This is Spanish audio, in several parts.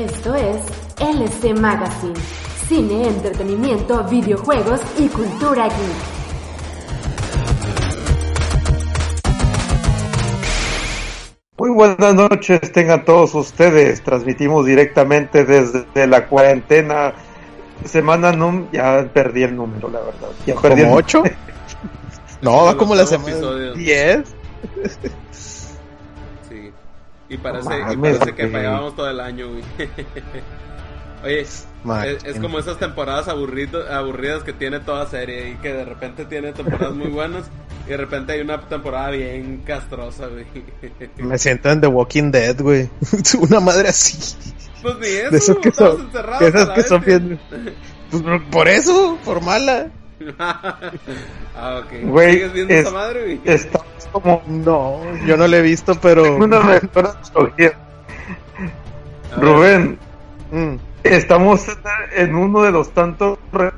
Esto es LC Magazine. Cine, entretenimiento, videojuegos y cultura geek. Muy buenas noches, tengan todos ustedes. Transmitimos directamente desde la cuarentena. Semana num, ya perdí el número, la verdad. Ya perdí ¿Como el- 8? No, va como la semana episodios. 10. Y parece, No y mames, parece que güey. fallábamos todo el año, güey. Oye, Man. es, es como esas temporadas aburrido- aburridas que tiene toda serie y que de repente tiene temporadas muy buenas y de repente hay una temporada bien castrosa, güey. Me siento en The Walking Dead, güey. Una madre así. Pues ni eso, De esos que son, esas que son bien. Pues por eso, por mala. Ah, ok. Güey, ¿Sigues viendo es- esa madre, güey? Estamos como No, yo no lo he visto, pero. una. Rubén, Mm. estamos en- uno de los tantos re-.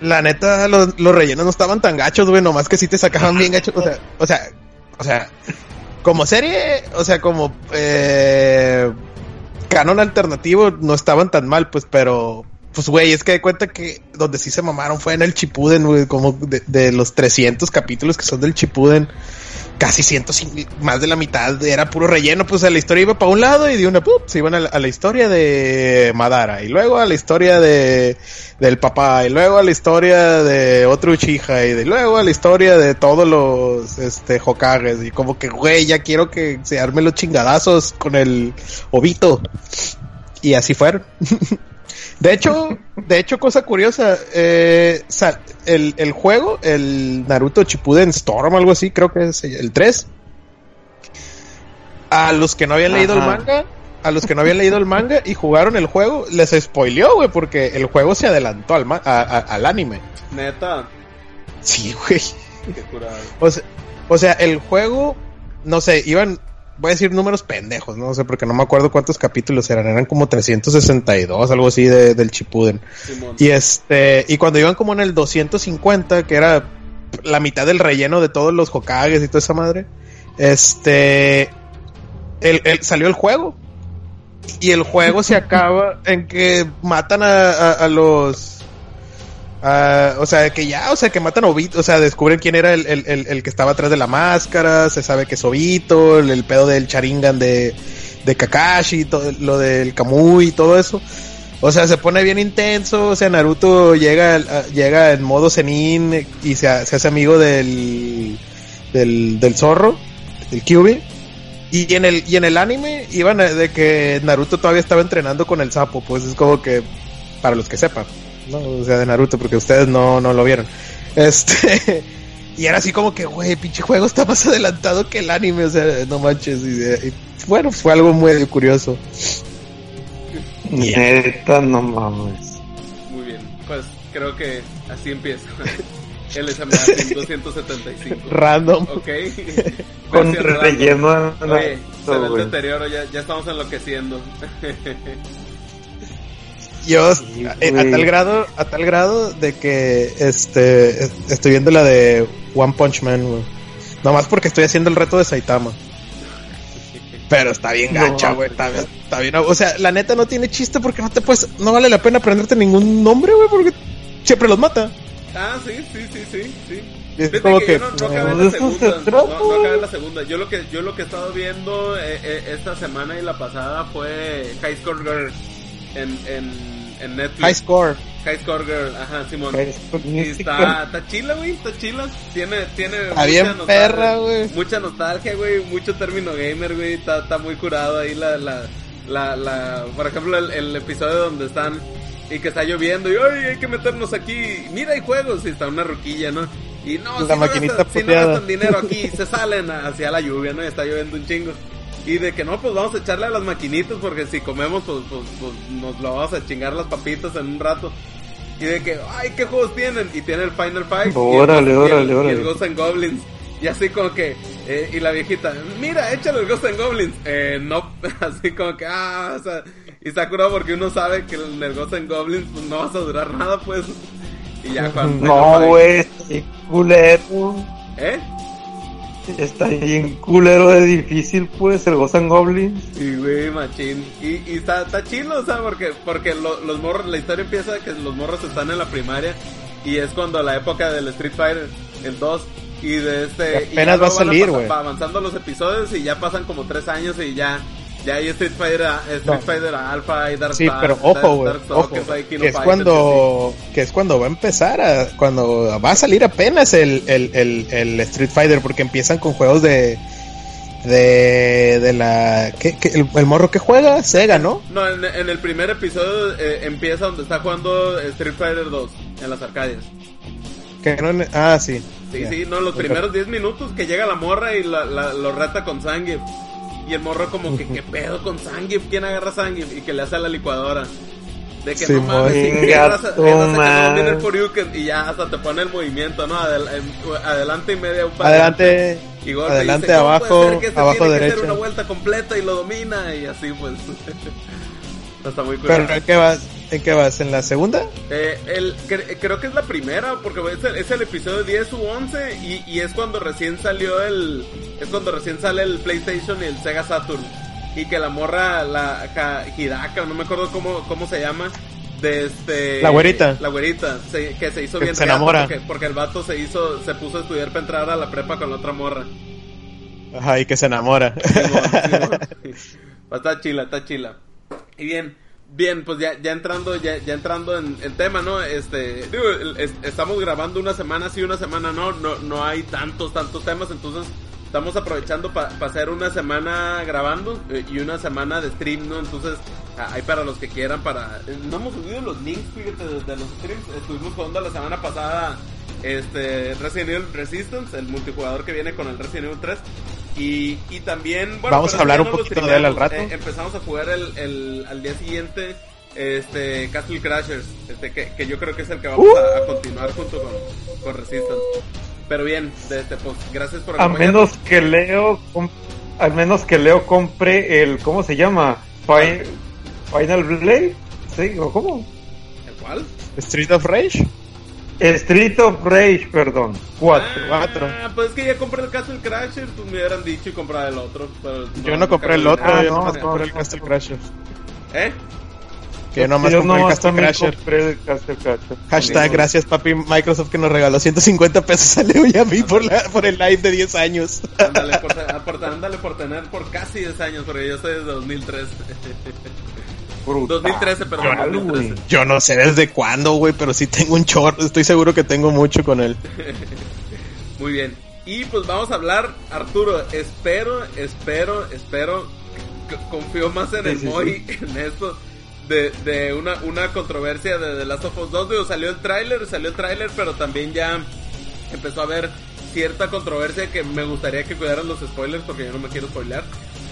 La neta, los, los rellenos no estaban tan gachos, güey. Nomás que sí te sacaban bien gachos. O sea, o sea, o sea, como serie, o sea, como eh, canon alternativo, no estaban tan mal, pues, pero. Pues, güey, es que de cuenta que donde sí se mamaron fue en el Chipuden, güey, como de, de los 300 capítulos que son del Chipuden, casi 105, más de la mitad era puro relleno, pues la historia iba para un lado y de una, ¡pup! se iban a la, a la historia de Madara, y luego a la historia de del papá, y luego a la historia de otro Uchiha, y de luego a la historia de todos los este Hokages, y como que, güey, ya quiero que se armen los chingadazos con el Obito. Y así fueron. De hecho, de hecho, cosa curiosa, eh, el, el juego, el Naruto Shippuden Storm, algo así, creo que es el 3. A los que no habían leído el manga, a los que no habían leído el manga y jugaron el juego, les spoileó, güey, porque el juego se adelantó al, ma- a- a- al anime. Neta, Sí, güey. qué curado. O sea, o sea, el juego, no sé, iban, voy a decir números pendejos, no sé, porque no me acuerdo cuántos capítulos eran, eran como 362, algo así de, del Chipuden. Simón. Y este, y cuando iban como en el 250, que era la mitad del relleno de todos los Hokages y toda esa madre, este, el, el- salió el juego. Y el juego se acaba en que matan a, a- a los, a- o sea, que ya, o sea, que matan a Obito, o sea, descubren quién era el, el- el- que estaba atrás de la máscara, se sabe que es Obito, el, pedo del Sharingan de, de Kakashi, todo, lo del Kamui todo eso. O sea, se pone bien intenso, o sea, Naruto llega, llega en modo Zenin y se, se hace amigo del, del, del zorro, del Kyuubi. Y en el, y en el anime iban de que Naruto todavía estaba entrenando con el sapo, pues es como que, para los que sepan, ¿no? O sea, de Naruto, porque ustedes no, no lo vieron. Este, y era así como que, güey, pinche juego está más adelantado que el anime, o sea, no manches. Y, y, bueno, fue algo muy curioso. Neta, no mames. Muy bien, pues creo que así empieza. El examen 275. Random. Ok. Con relleno. Oye, se ve el deterioro, ya, ya estamos enloqueciendo. Yo Sí, a, a güey. tal grado, a tal grado de que este es- estoy viendo la de One Punch Man, güey. Nomás porque estoy haciendo el reto de Saitama. Pero está bien No, gacha, güey. Está, bien- está bien. O sea, la neta no tiene chiste porque no te puedes. No vale la pena aprenderte ningún nombre, güey, porque siempre los mata. ah, sí, sí, sí, sí, sí. Es como que, que. yo no, no acabé la segunda. No, no acabé la segunda. Yo lo que, yo lo que he estado viendo eh, eh, esta semana y la pasada fue High Score Girl en, en, en Netflix. High score. High Score Girl, ajá, Simón. Y está, está chila, güey, está chila. Tiene, tiene Está bien nostalgia- perra, güey. Mucha nostalgia, güey, mucho término gamer, güey. Está, está muy curado ahí la, la, la, la, por ejemplo, el, el episodio donde están y que está lloviendo y, ay, hay que meternos aquí. Mira, hay juegos y está una ruquilla, ¿no? Y no, La si, no gastan, si no gastan dinero aquí, se salen hacia la lluvia, ¿no? Y está lloviendo un chingo. Y de que no, pues vamos a echarle a las maquinitas porque si comemos, pues, pues, pues nos lo vamos a chingar las papitas en un rato. Y de que, ay, ¿qué juegos tienen? Y tiene el Final Fight. Órale, y el, y el- órale, y órale. el Ghosts and Goblins. Y así como que, eh, y la viejita, mira, échale el Ghosts and Goblins. Eh, no, así como que, ah, o sea, y Sakura porque uno sabe que en el Ghosts and Goblins pues, no vas a durar nada, pues. Y ya cuando... No, güey, culero. ¿Eh? Está bien culero de difícil, pues, el Ghost and Goblins. Sí, güey, machín. Y, y está, está chido, o sea, porque, porque lo- los morros, la historia empieza que los morros están en la primaria y es cuando la época del Street Fighter, el 2, y de este... Y y ya apenas va a salir, güey. va avanzando los episodios y ya pasan como tres años y ya... Ya hay Street Fighter, Street No. Fighter Alpha y Dark Sí, Star- pero ojo, Dark- güey. Kino Que es cuando, que es cuando va a empezar a, cuando va a salir apenas el, el, el, el Street Fighter, porque empiezan con juegos de, de, de la, ¿qué, qué- el, el morro que juega? Sega, ¿no? No, en, en el primer episodio eh, empieza donde está jugando Street Fighter 2 en las Arcadias. Que no, ah, sí. Sí, Ya. sí, no, los primeros 10 minutos que llega la morra y la, la- lo reta con Zangief. Y el morro como que, ¿qué pedo con Zangief? ¿Quién agarra Zangief? Y que le hace a la licuadora. De que Sí, no mames, muy sí, que raza, gato, que raza que no man. domina el Shoryuken", y ya hasta te pone el movimiento, ¿no? Adel- em- adelante y media. un Adelante, Y golpe, adelante, dice, "¿Cómo puede abajo, ser que abajo tiene que hacer una vuelta completa y lo domina? Y así pues. Está muy curioso. Pero ¿en qué vas? ¿En qué vas? ¿En la segunda? Eh, el, cre- creo que es la primera, porque es el, es el episodio 10 u 11 y, y es cuando recién salió el... Es cuando recién sale el PlayStation y el Sega Saturn. Y que la morra, la Hidaka, no me acuerdo cómo, cómo se llama, de este... La güerita. La güerita, se- que se hizo Que bien se enamora. Porque, porque el vato se hizo, se puso a estudiar para entrar a la prepa con la otra morra. Ajá, y que se enamora. Simón, Simón. está chila, está chila. Y bien, bien, pues ya, ya entrando, ya, ya entrando en, en tema, ¿no? Este, estamos grabando una semana sí, una semana no, no, no hay tantos, tantos temas, entonces estamos aprovechando para hacer una semana grabando eh, y una semana de stream, ¿no? Entonces, a- hay para los que quieran, para... eh, No hemos subido los links, fíjate, de, de los streams, estuvimos jugando la semana pasada este Resident Evil Resistance, el multijugador que viene con el Resident Evil 3. Y, y también, bueno, Vamos a hablar un poquito de él al rato. Eh, empezamos a jugar el, el, al día siguiente este Castle Crashers, este, que, que yo creo que es el que vamos a, a continuar junto con, con Resistance. Pero bien, de este, pues gracias por A acompañarnos. menos que Leo, al menos que Leo compre el, ¿cómo se llama? Fi- Final Blade, ¿sí? ¿O cómo? ¿El cuál? Street of Rage. Street of Rage, perdón, 4. cuatro. Ah, pues es que ya compré el Castle Crashers, pues me hubieran dicho y comprar el otro. Pero Yo no compré el otro, Ah, yo no, nomás no, compré el no. Castle Crasher. ¿Eh? Que yo nomás Yo compré el Castle Crasher. compré el Castle Crasher. Hashtag gracias papi Microsoft que nos regaló 150 pesos a Leo y a mí por, la, por el live de 10 años. Ándale por, por- tener por casi 10 años, porque yo soy desde 2003. Brutal, 2013, perdón, güey. 2013. Yo no sé desde cuándo, güey, pero sí tengo un chorro. Estoy seguro que tengo mucho con él. Muy bien. Y pues vamos a hablar, Arturo, espero, espero, espero, confío más en Sí, el sí, Moy, en esto, de, de una, una controversia de The Last of Us 2. Digo, salió el tráiler, salió el tráiler, pero también ya empezó a haber cierta controversia que me gustaría que cuidaran los spoilers, porque yo no me quiero spoilear.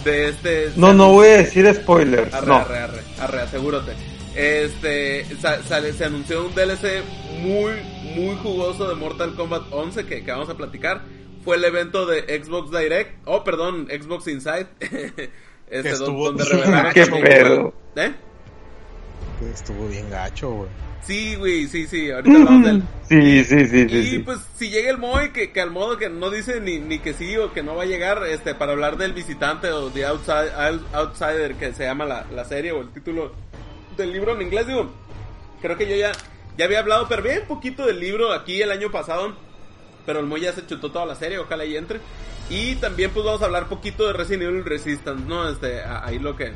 De este... No, no voy a decir spoilers. Arre, No. arre, arre, arre, asegúrate. Este, sa- sale- se anunció un DLC muy, muy jugoso de Mortal Kombat 11 que, que vamos a platicar. Fue el evento de Xbox Direct, oh, perdón, Xbox Inside. este, estuvo- donde revelaron Qué pedo. ¿Eh? Estuvo bien gacho, güey. Sí, güey, sí, sí, ahorita hablamos de él. Sí, sí, sí, sí. Y sí. pues si llega el Moy, que, que al modo que no dice ni, ni que sí o que no va a llegar, este, para hablar del visitante o de outside, Out- Outsider, que se llama la, la serie o el título del libro en inglés, digo, creo que yo ya, ya había hablado, pero bien poquito del libro aquí el año pasado, pero el Moy ya se chutó toda la serie, ojalá y entre. Y también pues vamos a hablar poquito de Resident Evil Resistance, ¿no? Este, ahí lo que,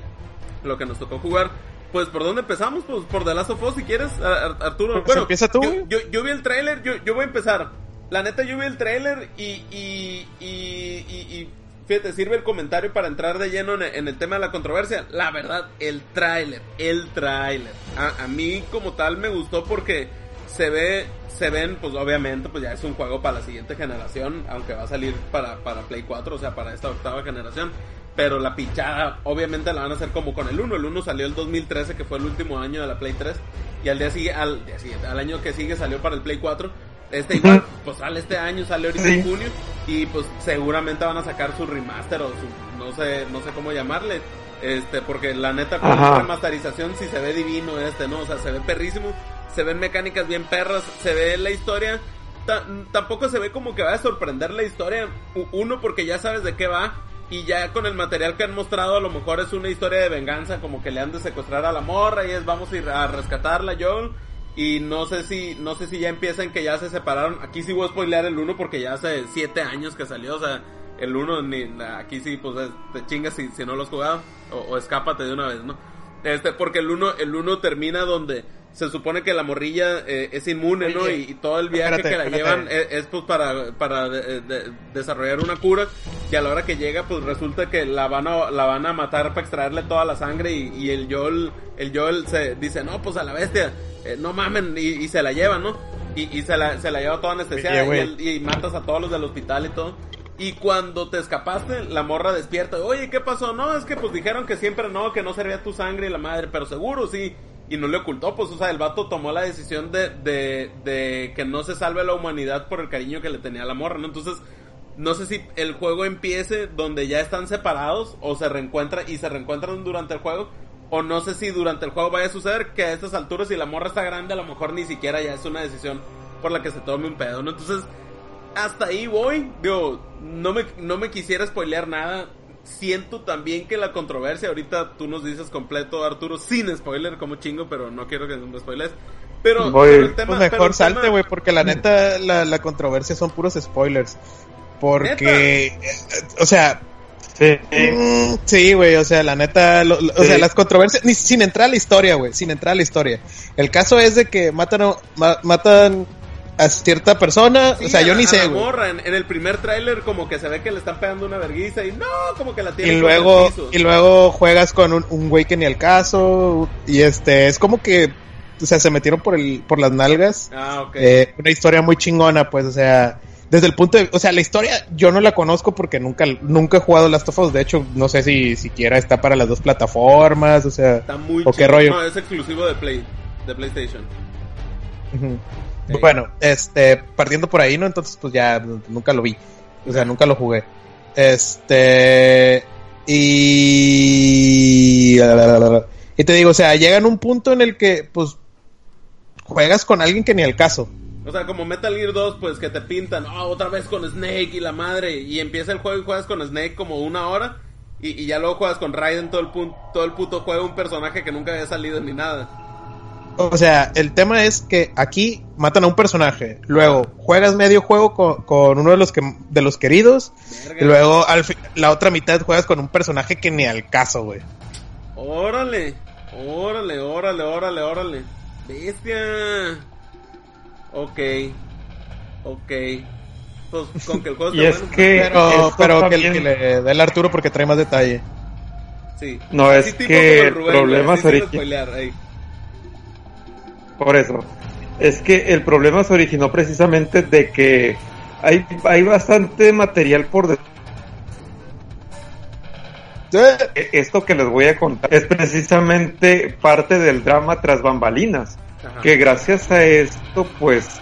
lo que nos tocó jugar. Pues, ¿por dónde empezamos? Pues, por The Last of Us, si quieres, Ar- Ar- Arturo. Pues, empieza tú, yo- yo, yo vi el tráiler, yo, yo voy a empezar. La neta, yo vi el tráiler y, y, y, y, y, fíjate, sirve el comentario para entrar de lleno en, en el tema de la controversia. La verdad, el tráiler, el tráiler. A, a mí como tal me gustó porque se ve, se ven, pues obviamente, pues ya es un juego para la siguiente generación, aunque va a salir para, para Play 4, o sea, para esta octava generación. Pero la pichada, obviamente la van a hacer como con el 1. El 1 salió el 2013, que fue el último año de la Play 3. Y al día siguiente, al, día siguiente, al año que sigue salió para el Play 4. Este igual, pues sale este año, sale ahorita en junio. Y pues seguramente van a sacar su remaster o su, no sé, no sé cómo llamarle. Este, porque la neta con la remasterización sí se ve divino este, ¿no? O sea, se ve perrísimo. Se ven mecánicas bien perras. Se ve la historia. tampoco se ve como que va a sorprender la historia. Uno, porque ya sabes de qué va y ya con el material que han mostrado a lo mejor es una historia de venganza como que le han de secuestrar a la morra y es vamos a ir a rescatarla Joel y no sé si no sé si ya empiezan que ya se separaron. Aquí sí voy a spoilear el 1 porque ya hace 7 años que salió o sea el 1 ni aquí sí pues te chingas si, si no lo has jugado o, o escápate de una vez no este porque el 1 el 1 termina donde se supone que la morrilla eh, es inmune, ¿no? Y, todo el viaje que la llevan es, pues para, para desarrollar una cura. Y a la hora que llega, pues resulta que la van a, la van a matar para extraerle toda la sangre. Y, el Joel, el Joel se dice, no, pues a la bestia, eh, no mamen, y, se la lleva, ¿no? Y, se, la, se la lleva toda anestesiada y, matas a todos los del hospital y todo. Y cuando te escapaste, la morra despierta. Oye, ¿qué pasó? No, es que pues dijeron que siempre no, que no servía tu sangre y la madre, pero seguro sí y no le ocultó, pues, o sea, el vato tomó la decisión de, de, de que no se salve la humanidad por el cariño que le tenía a la morra, ¿no? Entonces, no sé si el juego empiece donde ya están separados o se reencuentran y se reencuentran durante el juego. O no sé si durante el juego vaya a suceder que a estas alturas si la morra está grande a lo mejor ni siquiera ya es una decisión por la que se tome un pedo, ¿no? Entonces, hasta ahí voy. Digo, no me, no me quisiera spoilear nada siento también que la controversia, ahorita tú nos dices completo, Arturo, sin spoiler, como chingo, pero no quiero que me spoiles. Pero, el tema, pues mejor salte, güey, porque la neta, la, la, controversia son puros spoilers. Porque, eh, o sea, Sí, mm, sí, güey, o sea, la neta, o sea, las controversias, ni, sin entrar a la historia, güey, sin entrar a la historia. El caso es de que matan, matan a cierta persona, o sea, yo ni sé, En, el primer tráiler como que se ve que le están pegando una verguiza y no, como que la tiene Y luego y luego juegas con un, un güey que ni al caso y este es como que o sea, se metieron por el por las nalgas. Ah, ok. Eh, una historia muy chingona, pues, o sea, desde el punto de, o sea, la historia yo no la conozco porque nunca nunca he jugado Last of Us, de hecho, no sé si siquiera está para las dos plataformas, o sea, está muy o qué rollo. No, es exclusivo de Play, de PlayStation. Bueno, este, partiendo por ahí, ¿no? Entonces, pues ya nunca lo vi. O sea, nunca lo jugué. Este. Y. Y te digo, o sea, llega en un punto en el que, pues, juegas con alguien que ni al caso. O sea, como Metal Gear 2, pues que te pintan, oh, otra vez con Snake y la madre. Y empieza el juego y juegas con Snake como una hora. Y, y ya luego juegas con Raiden todo el, todo el puto juego, un personaje que nunca había salido ni nada. O sea, el tema es que aquí matan a un personaje, luego juegas medio juego con, uno de los que de los queridos, y luego al la otra mitad juegas con un personaje que ni al caso, güey. Órale, órale, órale, órale, órale. Bestia. Ok, ok. Pues con que el juego y es que Pero, pero que, le dé el Arturo porque trae más detalle. Sí. No, es que el problema es por eso. Es que el problema se originó precisamente de que hay, hay bastante material por Esto que les voy a contar es precisamente parte del drama tras bambalinas. Que gracias a esto, pues,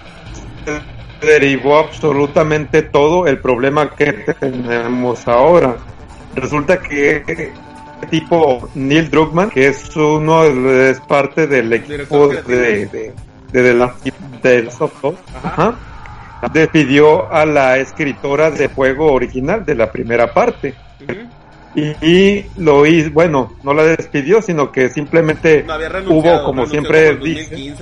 derivó absolutamente todo el problema que tenemos ahora. Resulta que tipo Neil Druckmann, que es uno es parte del equipo de, de, de, la del software, despidió a la escritora de juego original de la primera parte. y, lo hizo, bueno, no la despidió, sino que simplemente hubo, como siempre dice,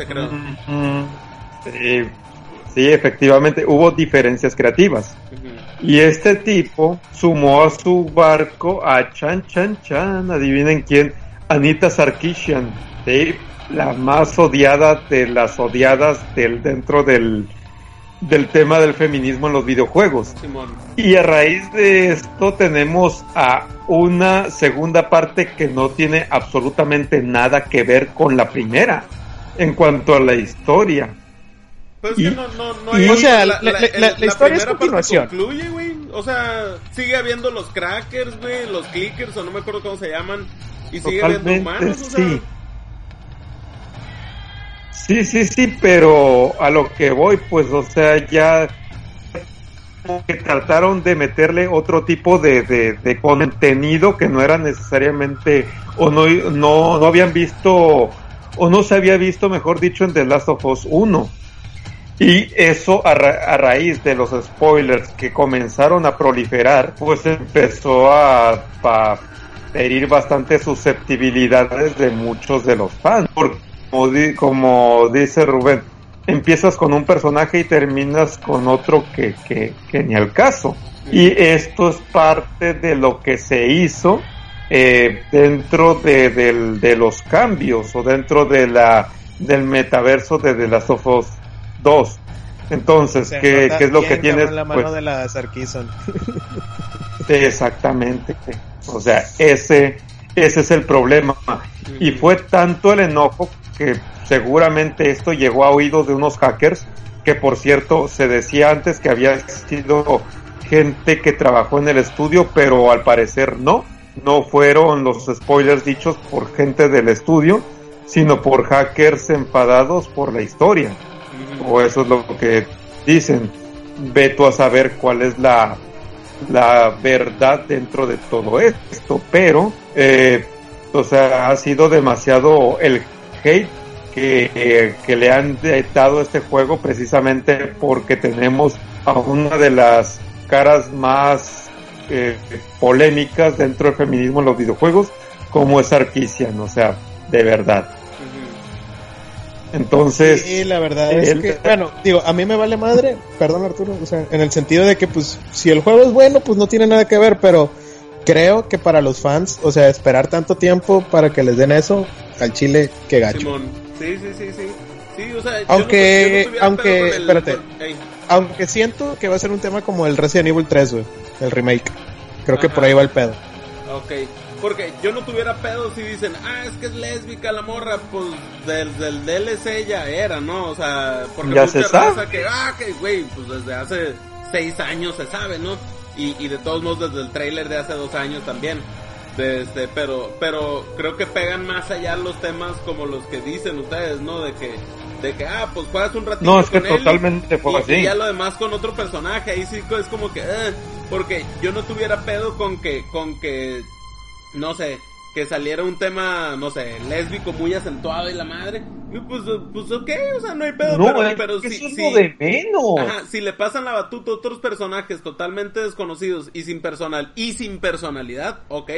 sí, efectivamente, hubo diferencias creativas. Y este tipo sumó a su barco a Chan Chan Chan, adivinen quién, Anita Sarkisian, la más odiada de las odiadas del, dentro del, del tema del feminismo en los videojuegos. Y a raíz de esto tenemos a una segunda parte que no tiene absolutamente nada que ver con la primera en cuanto a la historia. Pero es que no, no, no y, hay, o sea, la, la, la, la historia es continuación. concluye, güey. O sea, sigue habiendo los crackers, güey, los clickers, o no me acuerdo cómo se llaman. Y sigue habiendo humanos, o sea. Sí. Sí, sí, sí, pero a lo que voy, pues, o sea, ya que trataron de meterle otro tipo de, de, de contenido que no era necesariamente o no, no, no habían visto o no se había visto, mejor dicho, en The Last of Us 1. Y eso a, ra a, raíz de los spoilers que comenzaron a proliferar, pues empezó a, herir bastante susceptibilidades de muchos de los fans. Porque, como, di como dice Rubén, empiezas con un personaje y terminas con otro que, que, ni al caso. Y esto es parte de lo que se hizo eh, dentro de, de, los cambios o dentro de la del metaverso de The Last 2. Entonces, ¿qué, ¿qué, es lo que tienes? La mano pues, de la Sarkison. exactamente. O sea, ese, ese es el problema. Y fue tanto el enojo que seguramente esto llegó a oídos de unos hackers, que por cierto se decía antes que había sido gente que trabajó en el estudio, pero al parecer no no fueron los spoilers dichos por gente del estudio, sino por hackers enfadados por la historia. O eso es lo que dicen. Veto a saber cuál es la, la verdad dentro de todo esto. Pero, eh, o sea, ha sido demasiado el hate que, que le han dado este juego precisamente porque tenemos a una de las caras más eh, polémicas dentro del feminismo en los videojuegos, como es Arquisian, o sea, de verdad. Entonces. Sí, la verdad es que, bueno, digo, a mí me vale madre, perdón Arturo, o sea, en el sentido de que, pues, si el juego es bueno, pues no tiene nada que ver, pero creo que para los fans, o sea, esperar tanto tiempo para que les den eso, al chile, que gacho. Simón. Sí, sí, sí, sí. Sí, o sea, aunque, yo no, yo no aunque, el, espérate, con, hey. aunque siento que va a ser un tema como el Resident Evil 3, güey, el remake. Creo Ajá. que por ahí va el pedo. Ok, porque yo no tuviera pedo si dicen, ah, es que es lésbica la morra, pues del, del DLC ya era, ¿no? O sea, porque ya se sabe. que, ah, que güey, pues desde hace seis años se sabe, ¿no? Y, y de todos modos desde el trailer de hace dos años también. Desde, pero, pero creo que pegan más allá los temas como los que dicen ustedes, ¿no? De que, de que, ah, pues juegas un ratito No, es que con él totalmente fue y, así. Y ya lo demás con otro personaje, ahí sí es como que, eh, porque yo no tuviera pedo con que, con que, no sé, que saliera un tema, no sé, lésbico muy acentuado y la madre, pues, pues ok, o sea, no hay pedo, no, pero, es pero que si, es si, de menos. Ajá, si le pasan la batuta a otros personajes totalmente desconocidos y sin personal y sin personalidad, ok,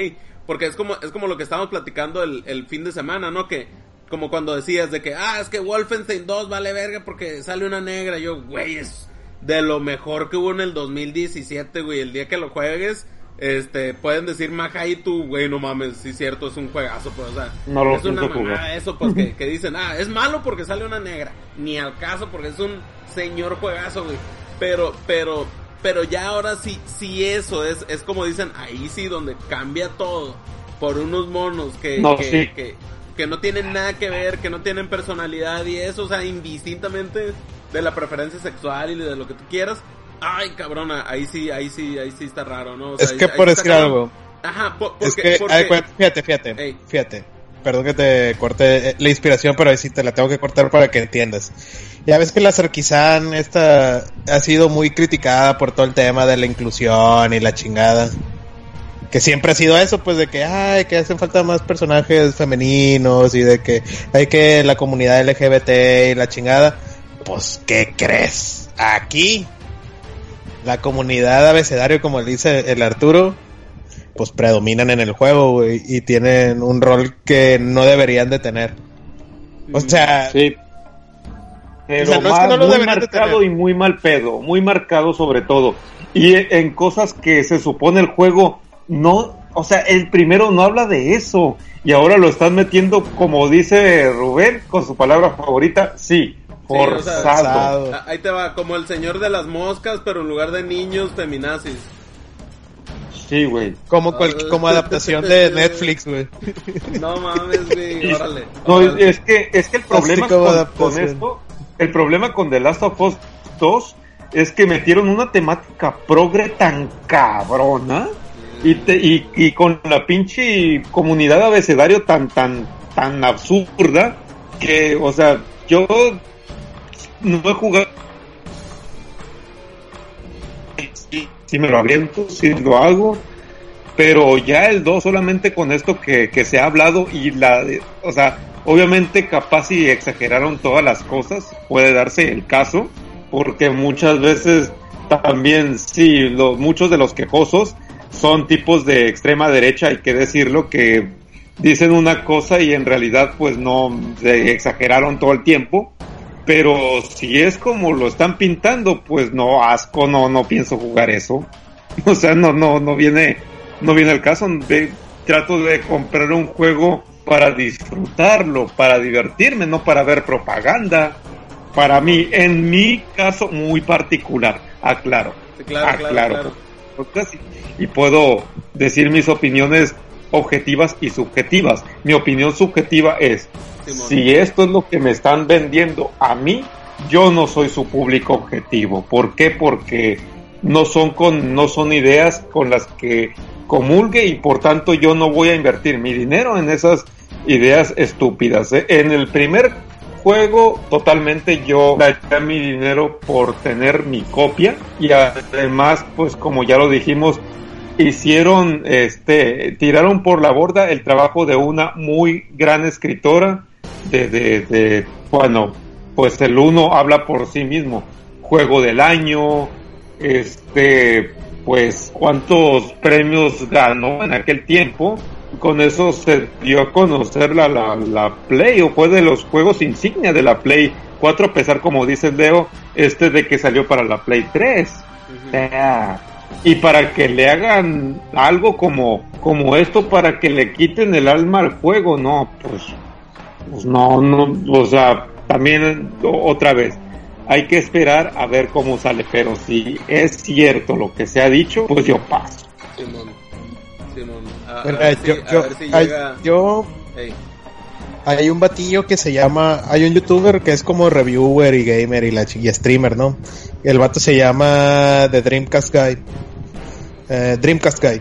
porque es como, es como lo que estábamos platicando el, el fin de semana, ¿no? Que, como cuando decías de que, ah, es que Wolfenstein 2 vale verga porque sale una negra, yo, güey, es de lo mejor que hubo en el 2017, güey, el día que lo juegues, este, pueden decir Maja y tú, güey, no mames, sí cierto, es un juegazo, pues, o sea, no lo es una mamada eso, pues, que, que, dicen, ah, es malo porque sale una negra, ni al caso porque es un señor juegazo, güey, pero, pero, pero ya ahora sí, sí eso es, es como dicen, ahí sí donde cambia todo, por unos monos que, no, que, sí. que, que no tienen nada que ver, que no tienen personalidad y eso, o sea, indistintamente de la preferencia sexual y de lo que tú quieras, Ay, cabrona, ahí sí, ahí sí, ahí sí está raro, ¿no? O sea, es que ahí, por ahí decir algo. Ajá, por, porque, es que, porque... Ay, fíjate, fíjate, fíjate. Perdón que te corte la inspiración, pero ahí sí te la tengo que cortar para que entiendas. Ya ves que la Sarkizan esta ha sido muy criticada por todo el tema de la inclusión y la chingada. Que siempre ha sido eso, pues de que, ay, que hacen falta más personajes femeninos y de que hay que la comunidad LGBT y la chingada. Pues, ¿qué crees? Aquí la comunidad abecedario, como dice el Arturo, pues predominan en el juego, güey, y tienen un rol que no deberían de tener. O sea, sí. Pero o sea, no más, es que no lo muy marcado y muy mal pedo, muy marcado sobre todo. Y en cosas que se supone el juego no, o sea, el primero no habla de eso y ahora lo están metiendo como dice Rubén con su palabra favorita, sí, forzado. Sí, o sea, ahí te va, como el señor de las moscas, pero en lugar de niños, feminazis. Sí, güey. Como, cual, como adaptación de Netflix, güey. No mames, güey, órale. No, es que, es que el problema con, con, esto el problema con The Last of Us 2 es que metieron una temática progre tan cabrona y, te, y, y con la pinche comunidad abecedario tan, tan, tan absurda que, o sea, yo no he jugado. Si, me lo aviento, si lo hago, pero ya el 2 solamente con esto que, que se ha hablado y la, o sea, obviamente capaz si exageraron todas las cosas, puede darse el caso, porque muchas veces también, sí, los, muchos de los quejosos son tipos de extrema derecha, hay que decirlo, que dicen una cosa y en realidad pues no se exageraron todo el tiempo. Pero si es como lo están pintando, pues no asco, no, no pienso jugar eso. O sea, no, no, no viene, no viene el caso. De, trato de comprar un juego para disfrutarlo, para divertirme, no para ver propaganda. Para mí, en mi caso muy particular, aclaro. claro, aclaro. Y puedo decir mis opiniones objetivas y subjetivas. Mi opinión subjetiva es, si esto es lo que me están vendiendo a mí, yo no soy su público objetivo. ¿Por qué? Porque no son con no son ideas con las que comulgue y por tanto yo no voy a invertir mi dinero en esas ideas estúpidas. ¿eh? En el primer juego totalmente yo daría mi dinero por tener mi copia y además pues como ya lo dijimos hicieron, este, tiraron por la borda el trabajo de una muy gran escritora de, de, bueno, pues el uno habla por sí mismo, juego del año, este, pues cuántos premios ganó en aquel tiempo, con eso se dio a conocer la, la, la Play, o fue de los juegos insignia de la Play 4, a pesar, como dice Leo, este de que salió para la Play 3 y para que le hagan algo como, como esto para que le quiten el alma al juego, no, pues, pues no, no, o sea, también otra vez, hay que esperar a ver cómo sale, pero si es cierto lo que se ha dicho, pues yo paso. yo, hay un batillo que se llama, hay un youtuber que es como reviewer y gamer y la y streamer, ¿no? El vato se llama The Dreamcast Guy. Eh, Dreamcast Guy.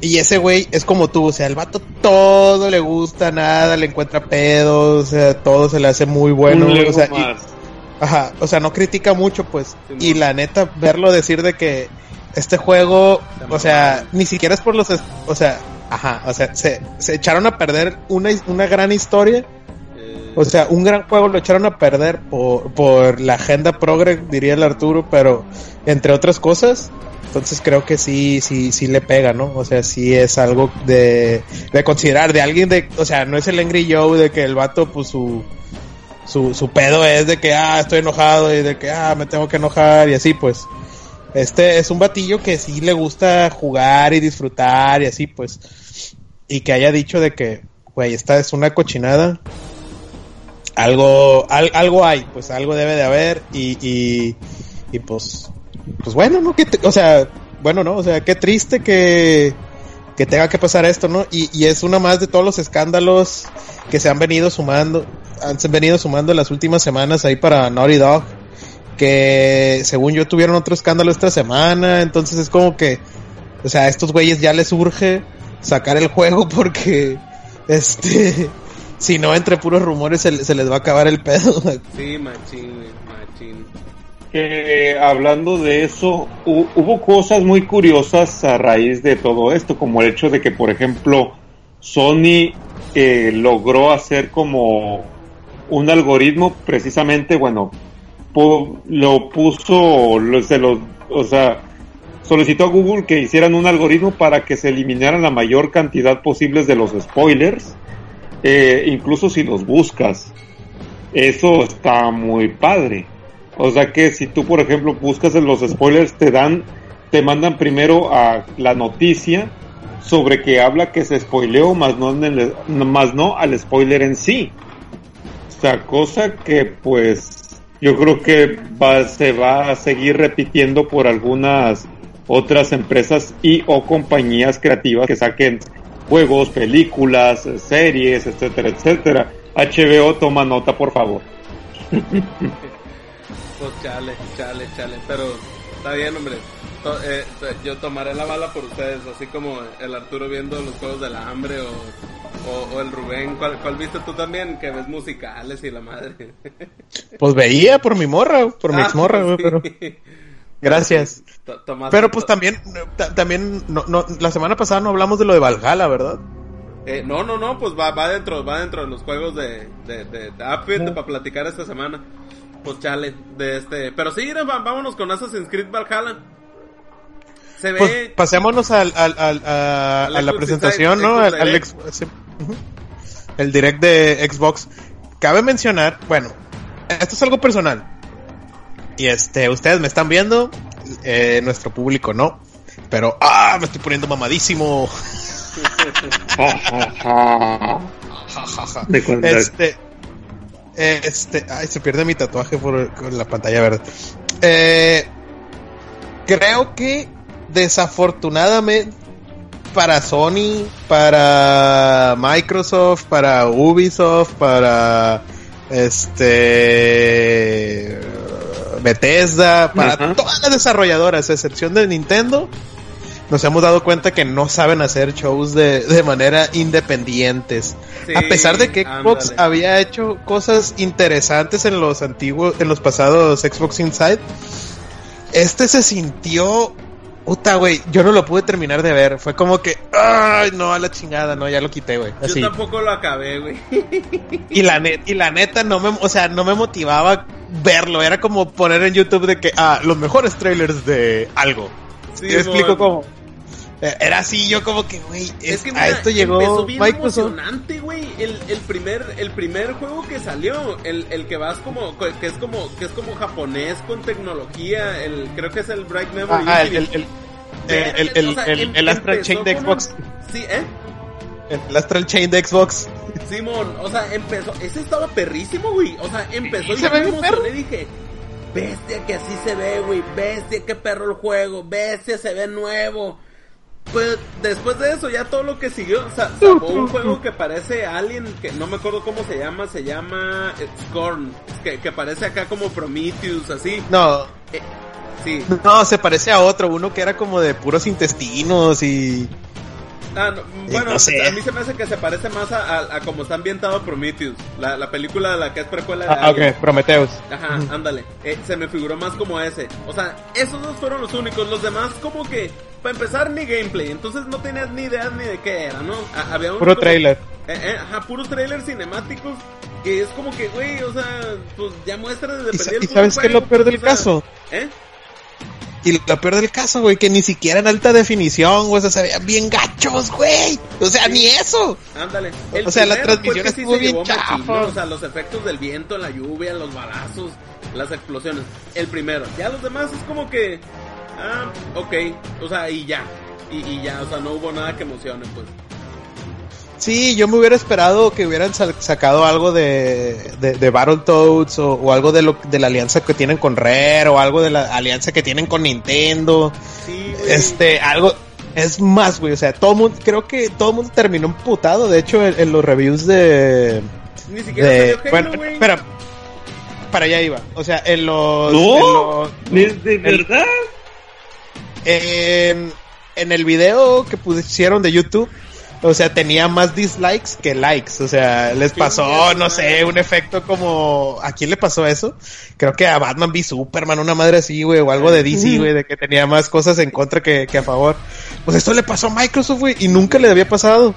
Y ese güey es como tú, o sea, el vato todo le gusta, nada, le encuentra pedos, o sea, todo se le hace muy bueno. O sea, ajá, o sea, no critica mucho, pues. y la neta, verlo decir de que este juego, o sea, ni siquiera es por los, o sea, ajá, o sea, se, se echaron a perder una, una gran historia. Eh. O sea, un gran juego lo echaron a perder por, por la agenda progre, diría el Arturo, pero entre otras cosas, entonces creo que sí, sí, sí le pega, ¿no? O sea, sí es algo de, de considerar, de alguien de, o sea, no es el Angry Joe de que el vato, pues su, su, su pedo es de que, ah, estoy enojado y de que, ah, me tengo que enojar y así, pues. Este es un batillo que sí le gusta jugar y disfrutar y así, pues. Y que haya dicho de que, güey, esta es una cochinada. Algo, algo hay, pues algo debe de haber y, y, y pues pues bueno, ¿no? o sea, bueno, ¿no? O sea, qué triste que, que tenga que pasar esto, ¿no? Y, y es una más de todos los escándalos que se han venido sumando, han venido sumando en las últimas semanas ahí para Naughty Dog, que según yo tuvieron otro escándalo esta semana, entonces es como que, o sea, a estos güeyes ya les urge sacar el juego porque, este, si no, entre puros rumores se, se les va a acabar el pedo. Sí, machín, machín que hablando de eso, hubo cosas muy curiosas a raíz de todo esto, como el hecho de que, por ejemplo, Sony eh, logró hacer como un algoritmo, precisamente, bueno, lo puso, se o sea, solicitó a Google que hicieran un algoritmo para que se eliminaran la mayor cantidad posible de los spoilers, eh, incluso si los buscas. Eso está muy padre. O sea que si tú, por ejemplo, buscas en los spoilers, te dan, te mandan primero a la noticia sobre que habla que se spoileó, más no, más no al spoiler en sí. O sea, cosa que pues yo creo que va, se va a seguir repitiendo por algunas otras empresas y o compañías creativas que saquen juegos, películas, series, etcétera, etcétera. HBO toma nota, por favor. Pues chale, chale, chale. Pero está bien, hombre. Eh, yo tomaré la bala por ustedes, así como el Arturo viendo los Juegos del Hambre o, o, el Rubén. ¿Cuál, ¿Cuál, viste tú también? Que ves musicales y la madre. Pues veía por mi morra, por mi ah, ex morra, güey, pero... Gracias. Pero pues también, también, no, no, la semana pasada no hablamos de lo de Valhalla, ¿verdad? Eh, no, no, no, pues va, va dentro, va dentro de los juegos de, de, de, para platicar esta semana. Pues chale, de este, pero sí, vámonos con Assassin's Creed Valhalla. Se pues, ve. pasémonos al, al, al, a, la presentación, ¿no? Al, el direct de Xbox. Cabe mencionar, bueno, esto es algo personal. Y este, ustedes me están viendo, eh, nuestro público no. Pero, ¡ah! Me estoy poniendo mamadísimo. este, este, ay, se pierde mi tatuaje por, la pantalla verde. Eh, creo que desafortunadamente para Sony, para Microsoft, para Ubisoft, para este Bethesda, para todas las desarrolladoras, a excepción de Nintendo, nos hemos dado cuenta que no saben hacer shows de, manera independientes. a pesar de que Xbox había hecho cosas interesantes en los antiguos, en los pasados Xbox Inside, este se sintió Puta, güey, yo no lo pude terminar de ver. Fue como que, ay, no, a la chingada, no, ya lo quité, güey. Yo tampoco lo acabé, güey. Y la, net, y la neta, no me, o sea, no me motivaba verlo. Era como poner en YouTube de que, ah, los mejores trailers de algo. Sí, Te explico cómo. Eh, era así, yo como que, güey, es, que a esto llegó bien emocionante, güey. El, el, primer, el primer juego que salió, el, el que vas como, que es como, que es como japonés con tecnología, el, creo que es el Bright Memory. Ah, el, el, el, el, el, el, Astral Chain de Xbox. Sí, ¿eh? El Astral Chain de Xbox. Simón, o sea, empezó, ese estaba perrísimo, güey. O sea, empezó y yo me emocioné y dije, bestia que así se ve, güey, bestia que perro el juego, bestia se ve nuevo pues después de eso, ya todo lo que siguió, sacó un juego que parece Alien, que no me acuerdo cómo se llama, se llama Scorn, que, que parece acá como Prometheus, así. No. Eh, sí. No, se parece a otro, uno que era como de puros intestinos y... Ah, bueno, a mí se me hace que se parece más a, a, como está ambientado Prometheus, la, la, película de la que es precuela de Ah, ok, Prometheus. Ajá, ándale. Eh, se me figuró más como ese. O sea, esos dos fueron los únicos. Los demás, como que, para empezar, ni gameplay. Entonces no tenías ni idea ni de qué era, ¿no? había un Puro trailer. Eh, eh, ajá, puros trailers cinemáticos. Que es como que, güey, o sea, pues ya muestra desde ¿Y, ¿y sabes qué es lo peor del caso? ¿Eh? Y lo peor del caso, güey, que ni siquiera en alta definición, güey, o sea, se veían bien gachos, güey. O sea, ni eso. Ándale. o sea, la transmisión estuvo bien chafa. O sea, los efectos del viento, la lluvia, los balazos, las explosiones. El primero. Ya los demás es como que. Ah, ok. O sea, y ya. Y, y ya, o sea, no hubo nada que emocione, pues. Sí, yo me hubiera esperado que hubieran sacado algo de, de, de Battletoads o, o, algo de, lo, de la alianza que tienen con Rare o algo de la alianza que tienen con Nintendo. Sí, este, algo, es más, güey, o sea, todo mundo, creo que todo el mundo terminó emputado, de hecho, en, los reviews de... Ni siquiera de, bueno, espera, para allá iba, o sea, en los... ¿No? ¿De, verdad? En, en el video que pusieron de YouTube o sea, tenía más dislikes que likes. O sea, les pasó, no sé, un efecto como. ¿A quién le pasó eso? Creo que a Batman v Superman, una madre así, güey, o algo de DC, güey, de que tenía más cosas en contra que, que a favor. Pues esto le pasó a Microsoft, güey, y nunca le había pasado.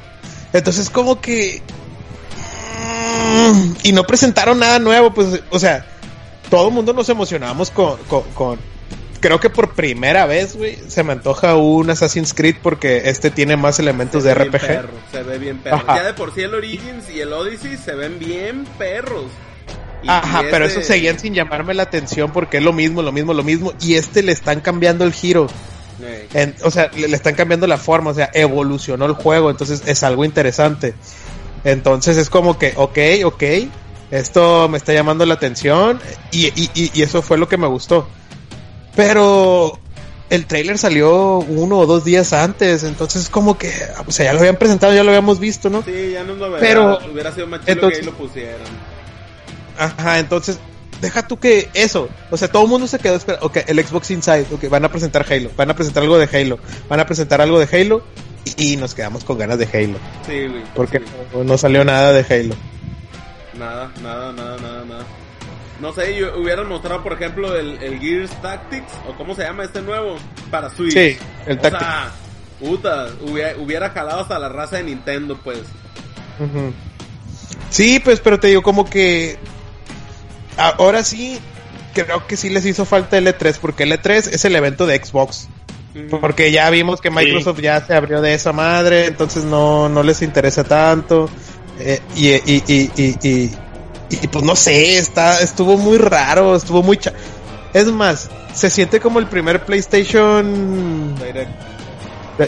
Entonces, como que. Mm, y no presentaron nada nuevo, pues, o sea, todo el mundo nos emocionamos con, con creo que por primera vez, güey, se me antoja un Assassin's Creed porque este tiene más elementos de RPG. se ve bien perro. Ya de por sí el Origins y el Odyssey se ven bien perros. Ajá, pero eso seguían sin llamarme la atención porque es lo mismo, lo mismo, lo mismo. Y este le están cambiando el giro. o sea, le, le, están cambiando la forma, o sea, evolucionó el juego, entonces es algo interesante. Entonces es como que, ok, ok, esto me está llamando la atención y, y, y eso fue lo que me gustó. Pero el trailer salió uno o dos días antes, entonces como que, o sea, ya lo habían presentado, ya lo habíamos visto, ¿no? Sí, ya no lo Pero, hubiera sido más chido que ahí lo pusieran. Ajá, entonces deja tú que eso, o sea, todo el mundo se quedó esperando, ok, el Xbox Inside, ok, van a presentar Halo, van a presentar algo de Halo, van a presentar algo de Halo y, nos quedamos con ganas de Halo. Sí, güey. Porque No, salió nada de Halo. Nada, nada, nada, nada, nada. No sé, yo hubieran mostrado, por ejemplo, el, el Gears Tactics, o cómo se llama este nuevo, para Switch. Sí, el o Sea, puta, hubiera, hubiera jalado hasta la raza de Nintendo, pues. Sí, pues, pero te digo, como que ahora sí, creo que sí les hizo falta el E3, porque el E3 es el evento de Xbox. Porque ya vimos que Microsoft ya se abrió de esa madre, entonces no, no les interesa tanto. Eh, y, y, y, y, pues no sé, está, estuvo muy raro, estuvo muy... Cha es más, se siente como el primer PlayStation Direct.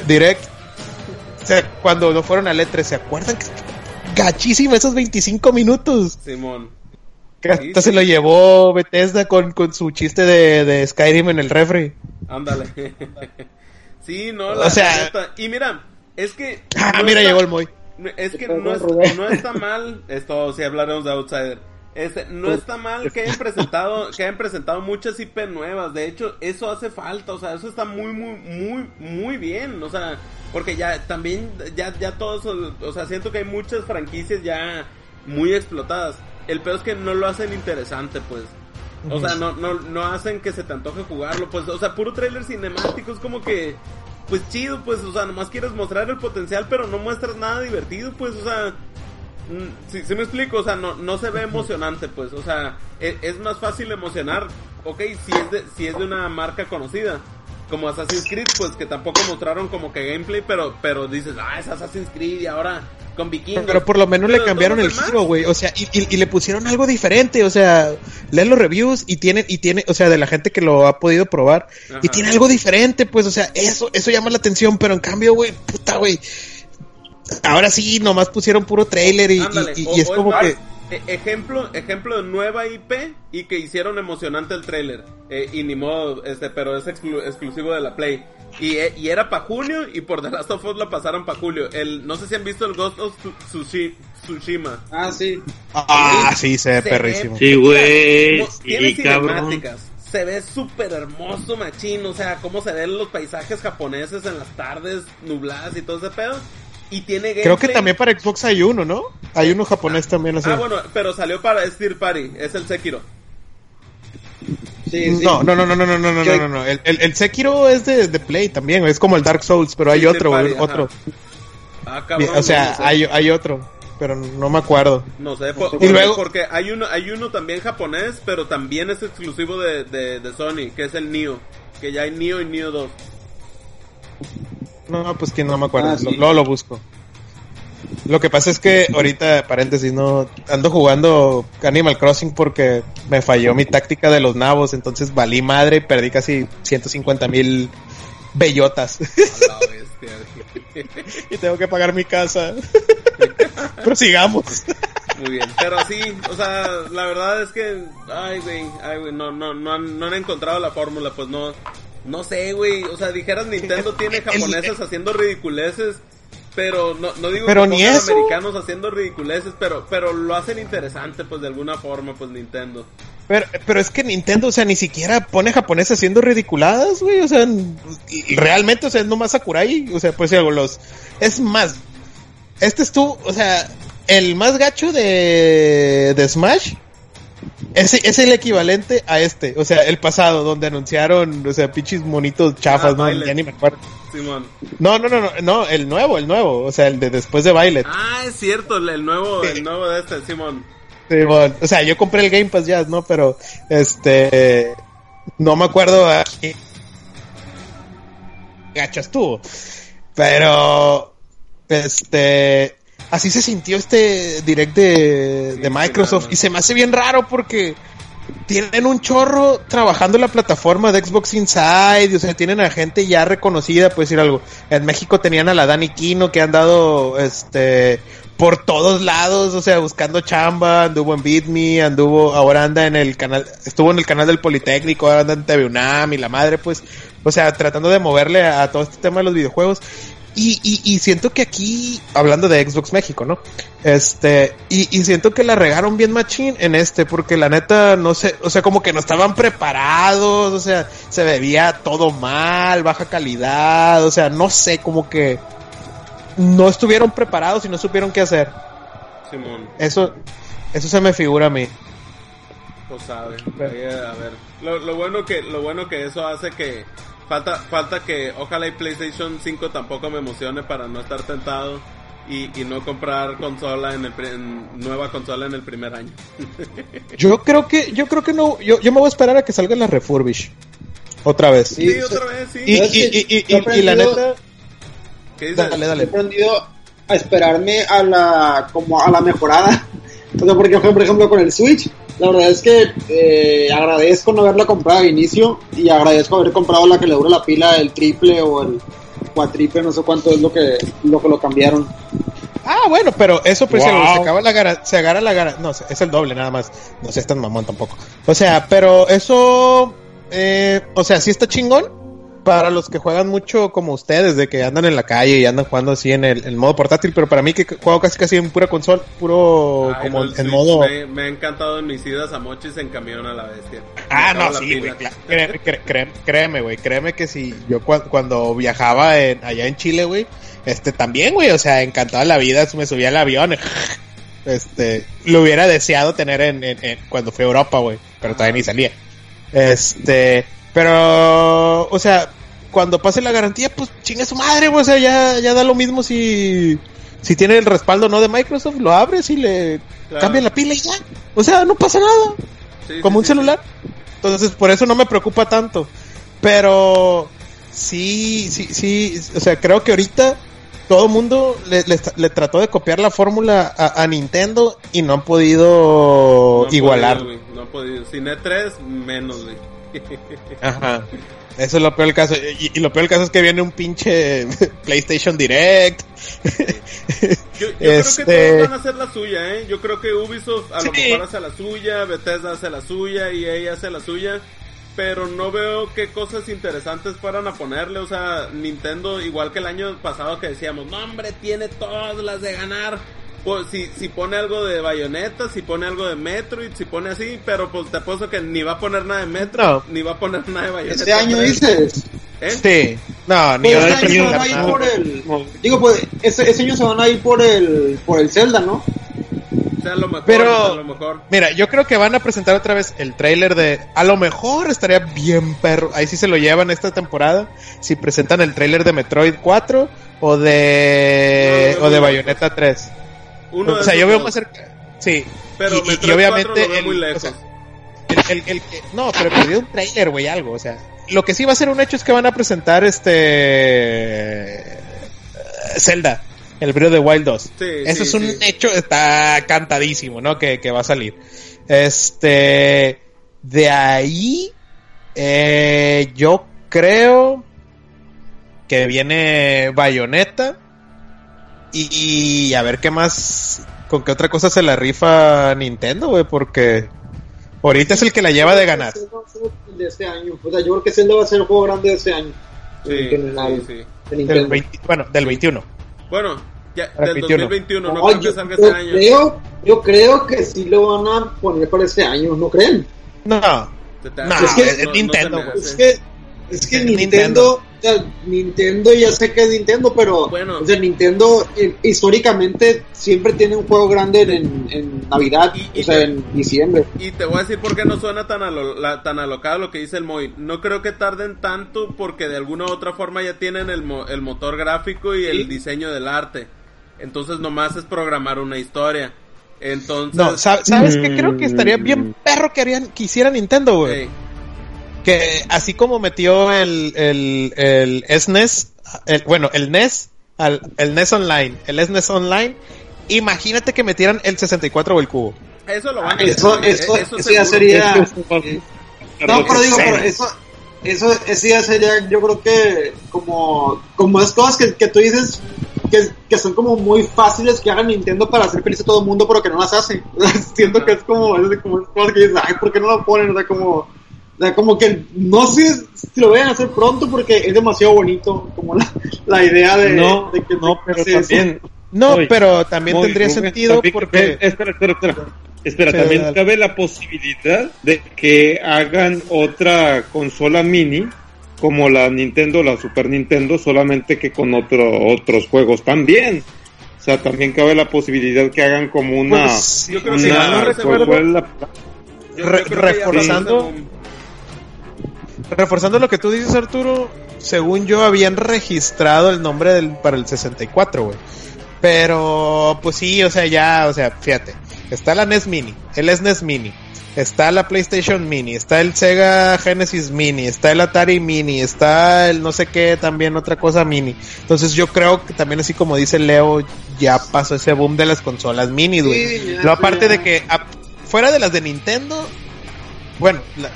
Direct. O sea, cuando no fueron al E3, ¿se acuerdan? Que gachísimo esos 25 minutos. Simón. Que se lo llevó Bethesda con, con su chiste de, de Skyrim en el refri. Ándale. sí, no, la o sea, y mira, es que Ah, mira, llegó el Moy. Es que no, no está mal, esto si hablaremos de Outsider. Este, no pues, está mal que hayan presentado, que hayan presentado muchas IP nuevas. De hecho, eso hace falta, o sea, eso está muy, muy, muy, muy bien. O sea, porque ya también, ya, ya todos, o sea, siento que hay muchas franquicias ya muy explotadas. El peor es que no lo hacen interesante, pues. O sea, no, no, no hacen que se te antoje jugarlo, pues, o sea, puro trailer cinemático, es como que, pues chido, pues, o sea, nomás quieres mostrar el potencial, pero no muestras nada divertido, pues, o sea, mm, sí me explico, o sea, no, no se ve emocionante, pues, o sea, es, es más fácil emocionar, ok, si es de, si es de una marca conocida, como Assassin's Creed, pues que tampoco mostraron como que gameplay, pero, pero dices, ah, es Assassin's Creed y ahora con vikingos. Pero por lo menos le cambiaron el giro, güey. O sea, y, y, le pusieron algo diferente. O sea, leen los reviews y tienen, y tiene, o sea, de la gente que lo ha podido probar. Y tiene algo diferente, pues, o sea, eso, eso llama la atención. Pero en cambio, güey, puta, güey. Ahora sí, nomás pusieron puro trailer y, y, es como que. E, ejemplo, ejemplo de nueva IP y que hicieron emocionante el trailer. Eh, y ni modo, este, pero es exclusivo de la Play. Y, eh, y era para junio y por The Last of Us la pasaron para julio. El, no sé si han visto el Ghost of Tsushima. Ah, sí. Ah, sí, se ve perrísimo. Sí, güey. Tiene cinemáticas. Se ve súper hermoso, machín. O sea, cómo se ven los paisajes japoneses en las tardes nubladas y todo ese pedo. Y tiene gameplay. Creo que también para Xbox hay uno, ¿no? Hay uno japonés también así. Ah, bueno, pero salió para Steel Party. Es el Sekiro. No, no, no, no, no, no, no, no, no, no. El, el, el Sekiro es de, de, Play también, es como el Dark Souls, pero hay otro, otro. Ah, cabrón, o sea, hay, hay otro, pero no me acuerdo. No sé, y luego... porque hay uno, hay uno también japonés, pero también es exclusivo de, de, de Sony, que es el Neo, que ya hay Neo y Neo 2. No, pues que no me acuerdo, ah, luego lo busco. Lo que pasa es que ahorita, paréntesis, no ando jugando Animal Crossing porque me falló mi táctica de los nabos, entonces valí madre y perdí casi 150 mil bellotas. y tengo que pagar mi casa. Pero sigamos. Muy bien, pero sí, o sea, la verdad es que, ay, güey, ay, güey, no, no, no, han, no han encontrado la fórmula, pues no, no sé, güey, o sea, dijeras Nintendo tiene japoneses haciendo ridiculeces pero no, no digo pero que ni americanos haciendo ridiculeces, pero, pero lo hacen interesante, pues de alguna forma, pues Nintendo. Pero, pero es que Nintendo, o sea, ni siquiera pone japoneses haciendo ridiculadas, güey, o sea, realmente, o sea, es nomás Sakurai, o sea, pues algo, los, es más, este es tú, o sea, el más gacho de, de Smash es, es el equivalente a este, o sea, el pasado, donde anunciaron, o sea, pinches monitos chafas, ah, ¿no? Ya ni me acuerdo. Simón. No, no, no, no, no, el nuevo, el nuevo, o sea, el de después de Violet. Ah, es cierto, el, nuevo, el nuevo de este, Simón. Simón, o sea, yo compré el Game Pass ya, ¿no? Pero, este, no me acuerdo a qué gacho estuvo. Pero, este, así se sintió este direct de, Microsoft. y se me hace bien raro porque tienen un chorro trabajando en la plataforma de Xbox Inside, o sea, tienen a gente ya reconocida, puede decir algo. En México tenían a la Dani Kino que han dado este por todos lados, o sea, buscando chamba, anduvo en BitMe, anduvo, ahora anda en el canal, estuvo en el canal del Politécnico, ahora anda en TV UNAM y la madre, pues, o sea, tratando de moverle a todo este tema de los videojuegos Y, y, y, siento que aquí, hablando de Xbox México, ¿no? Este, y, y, siento que la regaron bien machín en este, porque la neta, no sé, o sea, como que no estaban preparados, o sea, se bebía todo mal, baja calidad, o sea, no sé, como que no estuvieron preparados y no supieron qué hacer. Simón. Eso, eso se me figura a mí. Pues sabe, a ver. Lo, lo bueno que, lo bueno que eso hace que Falta, falta que ojalá y PlayStation 5 tampoco me emocione para no estar tentado y, y no comprar consola en el nueva consola en el primer año. yo creo que yo creo que no yo, yo me voy a esperar a que salga la refurbish otra vez. Sí, otra vez, sí. Y, y, y, y, la neta ¿Qué dices? Dale, dale. He aprendido a esperarme a la como a la mejorada. O sea, porque por ejemplo con el Switch la verdad es que eh, agradezco no haberla comprado de inicio y agradezco haber comprado la que le dura la pila, el triple o el cuatriple, no sé cuánto es lo que lo, que lo cambiaron. Ah, bueno, pero eso pues se, acaba la se agarra la gara, no, es el doble nada más, no sé, es tan mamón tampoco. O sea, pero eso, eh, o sea, sí está chingón, para los que juegan mucho como ustedes, de que andan en la calle y andan jugando así en el, modo portátil, pero para mí que juego casi casi en pura consola, puro como en modo... Me, ha encantado en mis idas a mochis en camión a la bestia. Ah, no, sí, güey, créeme, güey, créeme que si yo cuando viajaba allá en Chile, güey, este también, güey, o sea, encantaba la vida, me subía al avión, este, lo hubiera deseado tener en, cuando fui a Europa, güey, pero todavía ni salía. Este, pero, o sea, cuando pase la garantía, pues chingue su madre, o sea, ya, ya da lo mismo si, si tiene el respaldo no de Microsoft, lo abres y le cambia la pila y ya. O sea, no pasa nada. como un celular. Entonces, por eso no me preocupa tanto. Pero, sí, sí, sí, o sea, creo que ahorita todo el mundo le, trató de copiar la fórmula a, Nintendo y no han podido igualar. no han podido. Sin E3, menos, güey. Ajá. Eso es lo peor del caso. Y, lo peor del caso es que viene un pinche PlayStation Direct. Yo, creo que este todos van a hacer la suya, ¿eh? Yo creo que Ubisoft a lo mejor hace la suya, Bethesda hace la suya y ella hace la suya. Pero no veo qué cosas interesantes fueran a ponerle. O sea, Nintendo, igual que el año pasado que decíamos, no hombre, tiene todas las de ganar pues, si, si pone algo de Bayonetta, si pone algo de Metroid, si pone así, pero pues te apuesto que ni va a poner nada de Metroid, ni va a poner nada de Bayonetta. Este año dices. ¿Eh? Sí, no, ni pues este año se van a ir por el. Digo, pues ese, ese año se van a ir por el, por el Zelda, ¿no? a lo mejor, pero, a lo mejor. mira, yo creo que van a presentar otra vez el trailer de, a lo mejor estaría bien perro, ahí sí se lo llevan esta temporada, si presentan el trailer de Metroid 4 o de, o de Bayonetta 3 o sea, yo veo más cerca. Sí. Pero y, obviamente. muy lejos. el, el, no, pero perdió un trailer, güey, algo. O sea, lo que sí va a ser un hecho es que van a presentar este. Zelda, el brillo de Wild 2. Eso es un hecho, está cantadísimo, ¿no? Que, que va a salir. Este. De ahí. Eh, yo creo que viene Bayonetta y, a ver qué más, con qué otra cosa se la rifa Nintendo, güey, porque ahorita es el que la lleva de ganar. De este año. O sea, yo creo que Zelda va a ser el juego grande de este año. Sí, sí, del bueno, del 21. Bueno, ya, del 2021, no, creo que salga este año. Creo, yo creo que sí lo van a poner para este año, ¿no creen? No, no, es que, Nintendo, es que, es que Nintendo Nintendo ya sé que es Nintendo, pero bueno, o sea, Nintendo eh, históricamente siempre tiene un juego grande en, Navidad, o sea, en diciembre. Y te voy a decir por qué no suena tan, la, tan alocado lo que dice el Moy. No creo que tarden tanto porque de alguna u otra forma ya tienen el, el motor gráfico y el diseño del arte. Entonces nomás es programar una historia. Entonces... No, ¿sabes qué? Creo que estaría bien perro que, harían, que hiciera Nintendo, güey que así como metió el, el, el SNES, el, bueno, el NES, al, el NES Online, el SNES Online, imagínate que metieran el 64 o el cubo. Eso lo van a Eso, eso, eso, ya sería... no, pero digo, pero eso, eso, eso ya sería, yo creo que como, como es cosas que, que tú dices que, que, son como muy fáciles que hagan Nintendo para hacer feliz a todo el mundo, pero que no las hacen. Siento que es como, es como cosas que dices, ay, ¿por qué no lo ponen? O sea, como, O sea, como que no sé si lo vayan a hacer pronto porque es demasiado bonito, como la, la idea de, No, de que no, pero también. No, Oye, pero también tendría sentido también porque... cabe- espera, espera, espera. Espera, Pero también dale. cabe la posibilidad de que hagan otra consola mini como la Nintendo, la Super Nintendo, solamente que con otro, otros juegos también. O sea, también cabe la posibilidad que hagan como una... Pues, Yo creo una que si no pues, recuerdo, ¿cuál es la- yo- yo Re- creo que ya reforzando- Reforzando lo que tú dices, Arturo, según yo habían registrado el nombre del, para el 64, güey. Pero, pues sí, o sea, ya, o sea, fíjate. Está la NES Mini, el SNES Mini, está la PlayStation Mini, está el Sega Genesis Mini, está el Atari Mini, está el no sé qué, también otra cosa Mini. Entonces yo creo que también así como dice Leo, ya pasó ese boom de las consolas Mini, güey. Sí, Lo aparte de que, a- fuera de las de Nintendo, bueno, la,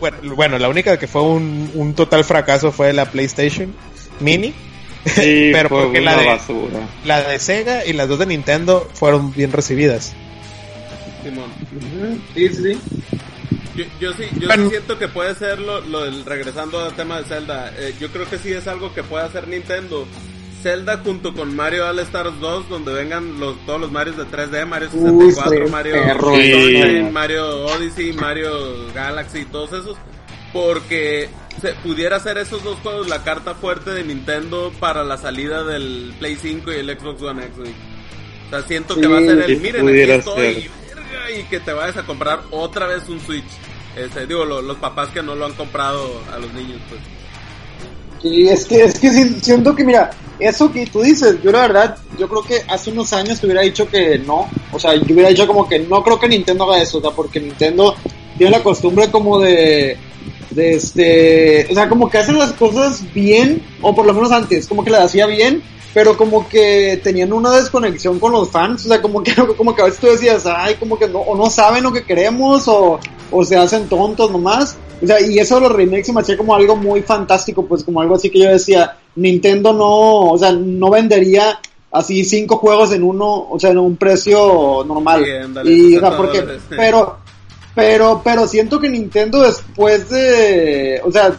bueno, bueno, la única que fue un, un total fracaso fue la PlayStation Mini. Sí, pero fue porque una la de, basura. la de Sega y las dos de Nintendo fueron bien recibidas. Simón. Sí, sí, sí. Yo, yo sí, yo Bueno. sí siento que puede ser lo, lo del, regresando al tema de Zelda, eh, yo creo que sí es algo que puede hacer Nintendo. Zelda junto con Mario All Stars 2, donde vengan los, todos los Marios de 3D, Mario Uy, 64, estaría Mario perro, Sunshine, sí. Mario Odyssey, Mario Galaxy, todos esos. Porque se pudiera hacer esos dos juegos la carta fuerte de Nintendo para la salida del Play 5 y el Xbox One X. güey. O sea, siento que Sí, va a ser el, miren, aquí estoy, y que te vayas a comprar otra vez un Switch. Este, digo, lo- los papás que no lo han comprado a los niños, pues. Sí, es que, es que sí- siento que, mira, eso que tú dices, yo la verdad, yo creo que hace unos años te hubiera dicho que no. O sea, yo hubiera dicho como que no creo que Nintendo haga eso, o sea, porque Nintendo tiene la costumbre como de, este, o sea, como que hacen las cosas bien, o por lo menos antes, como que las hacía bien, pero como que tenían una desconexión con los fans, o sea, como que, como que a veces tú decías, ay, como que no, o no saben lo que queremos, o, o se hacen tontos nomás. O sea, y eso de los remakes se me hacía como algo muy fantástico, pues como algo así que yo decía, Nintendo no, o sea, no vendería así cinco juegos en uno, o sea, en un precio normal. Y, o 60 sea, porque, dólares. pero, pero, pero siento que Nintendo después de, o sea,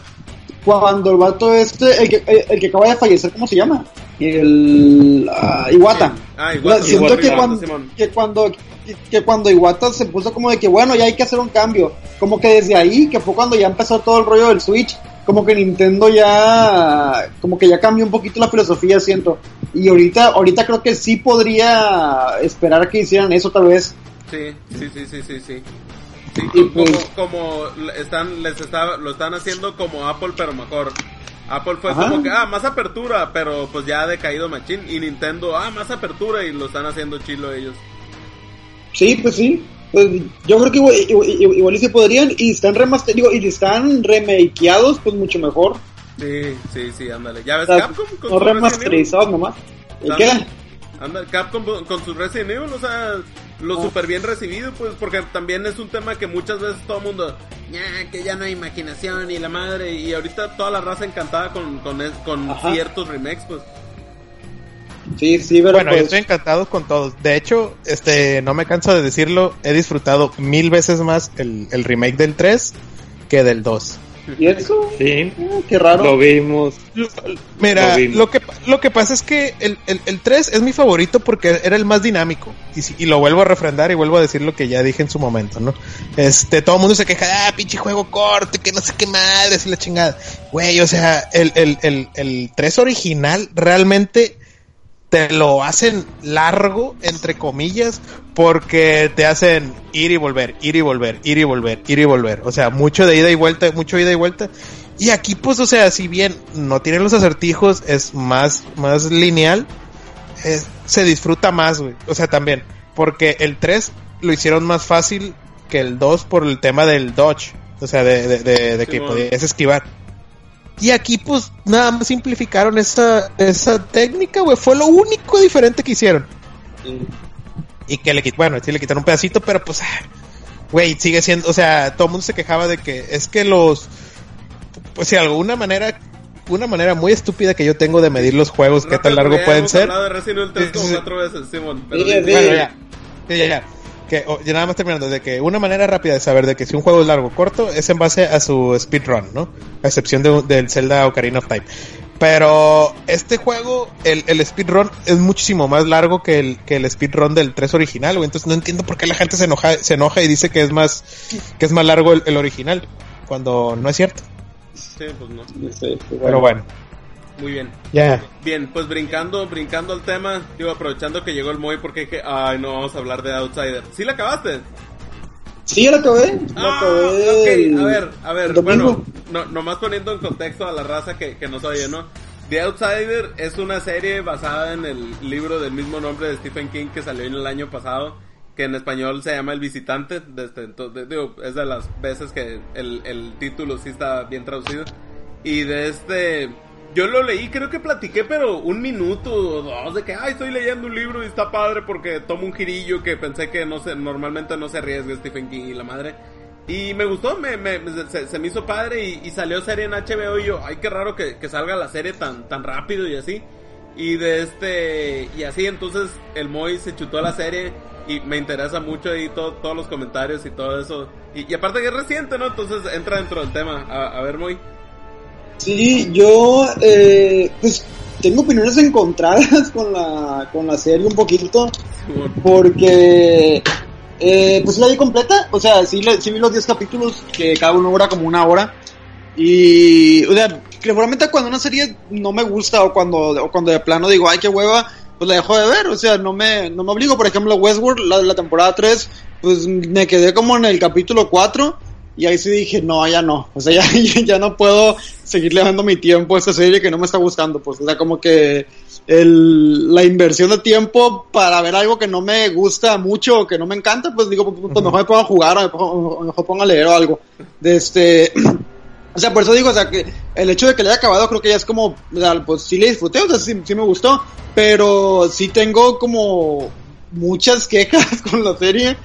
cuando el vato este, el que, el, el que acaba de fallecer, ¿cómo se llama? El ah, Iwata. Ah, O igual. sea, siento Iwata, que, Iwata, cuando, Simón. que cuando que, que cuando Iwata se puso como de que bueno ya hay que hacer un cambio como que desde ahí que fue cuando ya empezó todo el rollo del Switch como que Nintendo ya como que ya cambió un poquito la filosofía siento y ahorita ahorita creo que sí podría esperar que hicieran eso tal vez Sí, sí, sí, sí, sí, sí. Sí, Y como, pues- como están, les está, lo están haciendo como Apple, pero mejor. Apple fue Ajá. como que, ah, más apertura, pero pues ya ha decaído machín. Y Nintendo, ah, más apertura y lo están haciendo chilo ellos. sí pues sí pues yo creo que igual, igual, igual- igual y se podrían y están remaster digo, y están remakeados pues mucho mejor Sí, sí, sí, ándale. Ya ves O sea, Capcom con no remasterizados nomás ¿Y qué? Anda, Capcom con su Resident Evil, o sea, lo super bien recibido, pues, porque también es un tema que muchas veces todo el mundo, ya, que ya no hay imaginación y la madre, y ahorita toda la raza encantada con, con, con ciertos remakes, pues. sí sí pero Bueno, yo pues, estoy encantado con todos. De hecho, este, no me canso de decirlo, he disfrutado mil veces más el, el remake del 3 que del 2. ¿Y eso? Sí, Ah, qué raro lo vimos. Mira, Lo vimos. lo que, lo que pasa es que el, el, el 3 es mi favorito porque era el más dinámico. Y, si- y lo vuelvo a refrendar y vuelvo a decir lo que ya dije en su momento, ¿no? Este, todo el mundo se queja, ah, pinche juego corto, que no sé qué madre, es la chingada. Güey, o sea, el, el, el, el 3 original realmente te lo hacen largo, entre comillas, porque te hacen ir y volver, ir y volver, ir y volver, ir y volver. O sea, mucho de ida y vuelta, mucho ida y vuelta. Y aquí, pues, o sea, si bien no tiene los acertijos, es más, más lineal, es- se disfruta más, güey. O sea, también, porque el 3 lo hicieron más fácil que el 2 por el tema del dodge. O sea, de, de, de- de que podías esquivar. Y aquí, pues, nada más simplificaron esa, esa técnica, güey. Fue lo único diferente que hicieron. Y que le quitaron, bueno, sí le quitaron un pedacito, pero pues, güey, sigue siendo, o sea, todo el mundo se quejaba de que es que los, pues, de alguna manera, una manera muy estúpida que yo tengo de medir los juegos, qué tan largo pueden ser. hablado de Resident Evil 3 como Sí, sí. cuatro veces, Simón. Pero Sí, sí, sí. Bueno, ya. Sí, ya, ya. Que, oh, ya nada más terminando, de que una manera rápida de saber de que si un juego es largo o corto es en base a su speedrun, ¿no? A excepción de, del Zelda Ocarina of Time. Pero este juego, el, el speedrun es muchísimo más largo que el, que el speedrun del 3 original, güey. Entonces no entiendo por qué la gente se enoja, se enoja y dice que es más, que es más largo el, el original, cuando no es cierto. Sí, pues no. Sí, Pero bueno, Muy bien. ya. Bien, pues brincando, brincando al tema, digo, aprovechando que llegó el Moy porque que, ay, no vamos a hablar de Outsider. ¿Sí la acabaste? Sí, ya lo acabé. Lo Ah, acabé. a ver, a ver, bueno, no, nomás poniendo en contexto a la raza que, que nos oye, ¿no? The Outsider es una serie basada en el libro del mismo nombre de Stephen King que salió en el año pasado, que en español se llama El Visitante, desde entonces, digo, es de las veces que el, el título sí está bien traducido. Y de este, yo lo leí, creo que platiqué, pero un minuto o dos de que, ay, estoy leyendo un libro y está padre porque tomo un girillo que pensé que no se, normalmente no se arriesga Stephen King y la madre. Y me gustó, me, me- se, se me hizo padre y, y salió serie en HBO y yo, ay, qué raro que, que salga la serie tan, tan rápido y así. Y de este, y así entonces el Moy se chutó la serie y me interesa mucho ahí todo, todos los comentarios y todo eso. Y, y aparte que es reciente, ¿no? Entonces entra dentro del tema. A, a ver, Moy. Sí, yo eh, pues tengo opiniones encontradas con la, con la serie un poquito, porque eh, pues la vi completa, o sea, sí, sí vi los 10 capítulos, que cada uno dura como una hora, y, o sea, probablemente cuando una serie no me gusta o cuando, o cuando de plano digo, ay, qué hueva, pues la dejo de ver, o sea, no me, no me obligo, por ejemplo, Westworld, la, la temporada 3, pues me quedé como en el capítulo 4, y ahí sí dije, no, ya no. O sea, ya, ya no puedo seguirle dando mi tiempo a esta serie que no me está gustando. Pues, o sea, como que el, la inversión de tiempo para ver algo que no me gusta mucho o que no me encanta, pues digo, pues, mejor me pongo a jugar o mejor pongo a leer o algo. De este. O sea, por eso digo, o sea, que el hecho de que le haya acabado creo que ya es como, o sea, pues sí le disfruté, o sea, sí, sí me gustó, pero sí tengo como muchas quejas con la serie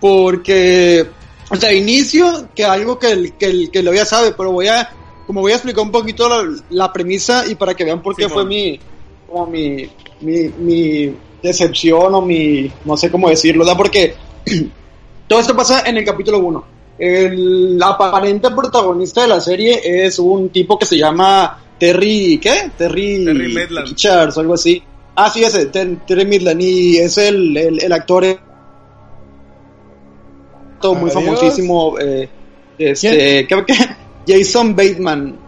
porque, o sea, inicio que algo que el que, el, que lo ya sabe, pero voy a, como voy a explicar un poquito la, la premisa y para que vean por qué fue mi, como mi, mi, mi decepción o mi, no sé cómo decirlo, ¿verdad? Porque todo esto pasa en el capítulo 1. El aparente protagonista de la serie es un tipo que se llama Terry, ¿qué? Terry, Terry Maitland. Richards algo así. Ah, sí, ese, Ter- Terry Midland, y es el, el, el actor eh, muy Adiós. famosísimo, eh, este, creo que Jason Bateman.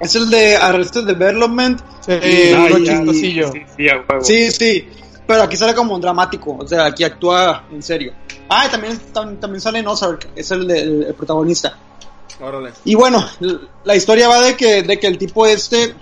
Es el de Arrested Development. Sí, y- chistosillo. Sí, sí, pero aquí sale como un dramático, o sea, aquí actúa en serio. Ah, también, tam- también sale en Ozark, es el, protagonista. Órale. Y bueno, la historia va de que, de que el tipo este,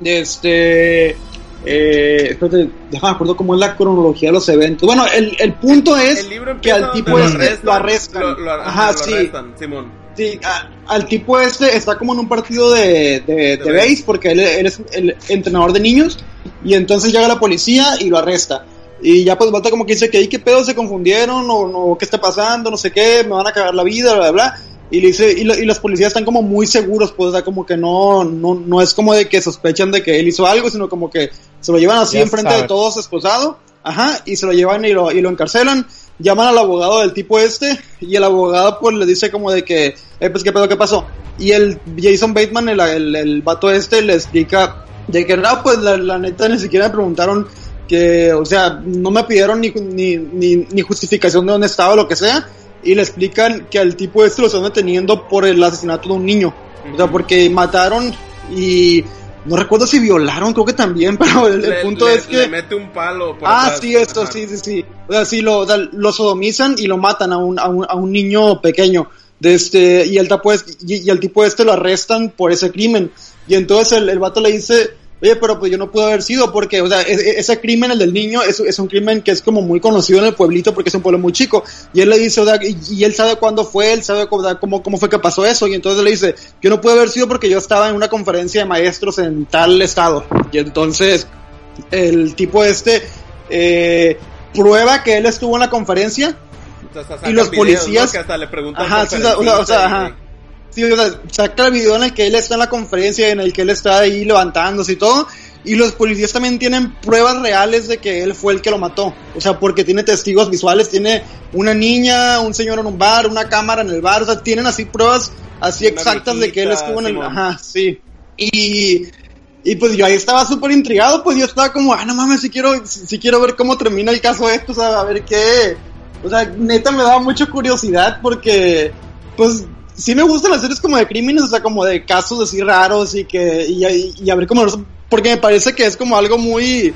de este, eh, espérate, déjame acuerdo cómo es la cronología de los eventos. Bueno, el, el punto es El libro que al tipo lo este arrestan, lo arrestan. lo- lo- Ajá, lo sí. arrestan, Simón. Sí, a- al tipo este está como en un partido de, de, de base porque él, él es el entrenador de niños y entonces llega la policía y lo arresta. Y ya pues Bata como que dice que ahí qué pedo se confundieron o, o qué está pasando, no sé qué, me van a cagar la vida, bla, bla, bla. Y, le dice, y, lo- y los policías están como muy seguros, pues, o sea, como que no, no, no es como de que sospechan de que él hizo algo, sino como que se lo llevan así Ya enfrente de todos esposado, ajá, y se lo llevan y lo, y lo encarcelan, llaman al abogado del tipo este, y el abogado pues le dice como de que, eh, pues qué pedo, qué pasó. Y el Jason Bateman, el, el, el vato este, le explica de que no, pues la, la neta ni siquiera me preguntaron que, o sea, no me pidieron ni, ni, ni, ni justificación de dónde estaba o lo que sea, y le explican que al tipo este lo están deteniendo por el asesinato de un niño. O sea, porque mataron y no recuerdo si violaron, creo que también, pero el, punto le- es que... Le mete un palo por Ah, atrás. sí, esto, Ajá. sí, sí, sí. O sea, sí, lo, o sea, lo sodomizan y lo matan a un, a un, a un niño pequeño. De este, y el, y, y el tipo este lo arrestan por ese crimen. Y entonces el, el vato le dice, oye, pero pues yo no pude haber sido porque, o sea, e- e- ese crimen, el del niño, es, es un crimen que es como muy conocido en el pueblito porque es un pueblo muy chico. Y él le dice, o sea, y, y él sabe cuándo fue, él sabe cómo, cómo, cómo fue que pasó eso. Y entonces le dice, yo no pude haber sido porque yo estaba en una conferencia de maestros en tal estado. Y entonces el tipo este eh, prueba que él estuvo en la conferencia. Y los videos, policías- ¿no? Que hasta le preguntan Ajá, sí, o sea, o sea, ajá. Sí, o sea, saca el video en el que él está en la conferencia, en el que él está ahí levantándose y todo. y los policías también tienen pruebas reales de que él fue el que lo mató. O sea, porque tiene testigos visuales, tiene una niña, un señor en un bar, una cámara en el bar, o sea, tienen así pruebas así exactas de que él estuvo en el... Ajá, sí. Y, y pues yo ahí estaba súper intrigado, pues yo estaba como, ah, no mames, si quiero, si, quiero ver cómo termina el caso esto, o sea, a ver qué... O sea, neta me daba mucha curiosidad porque, pues, sí me gustan las series como de crímenes, o sea, como de casos así raros y que, y, y, a ver cómo porque me parece que es como algo muy,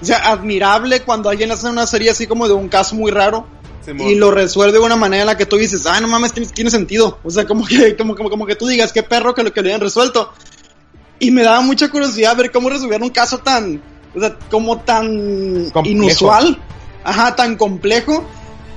o sea, admirable cuando alguien hace una serie así como de un caso muy raro. y lo resuelve de una manera en la que tú dices, ah, no mames, tiene, tiene sentido. O sea, como que, como, como, como que tú digas, qué perro que lo que le hayan resuelto. Y me daba mucha curiosidad ver cómo resolvieron un caso tan, o sea, como tan inusual, ajá, tan complejo.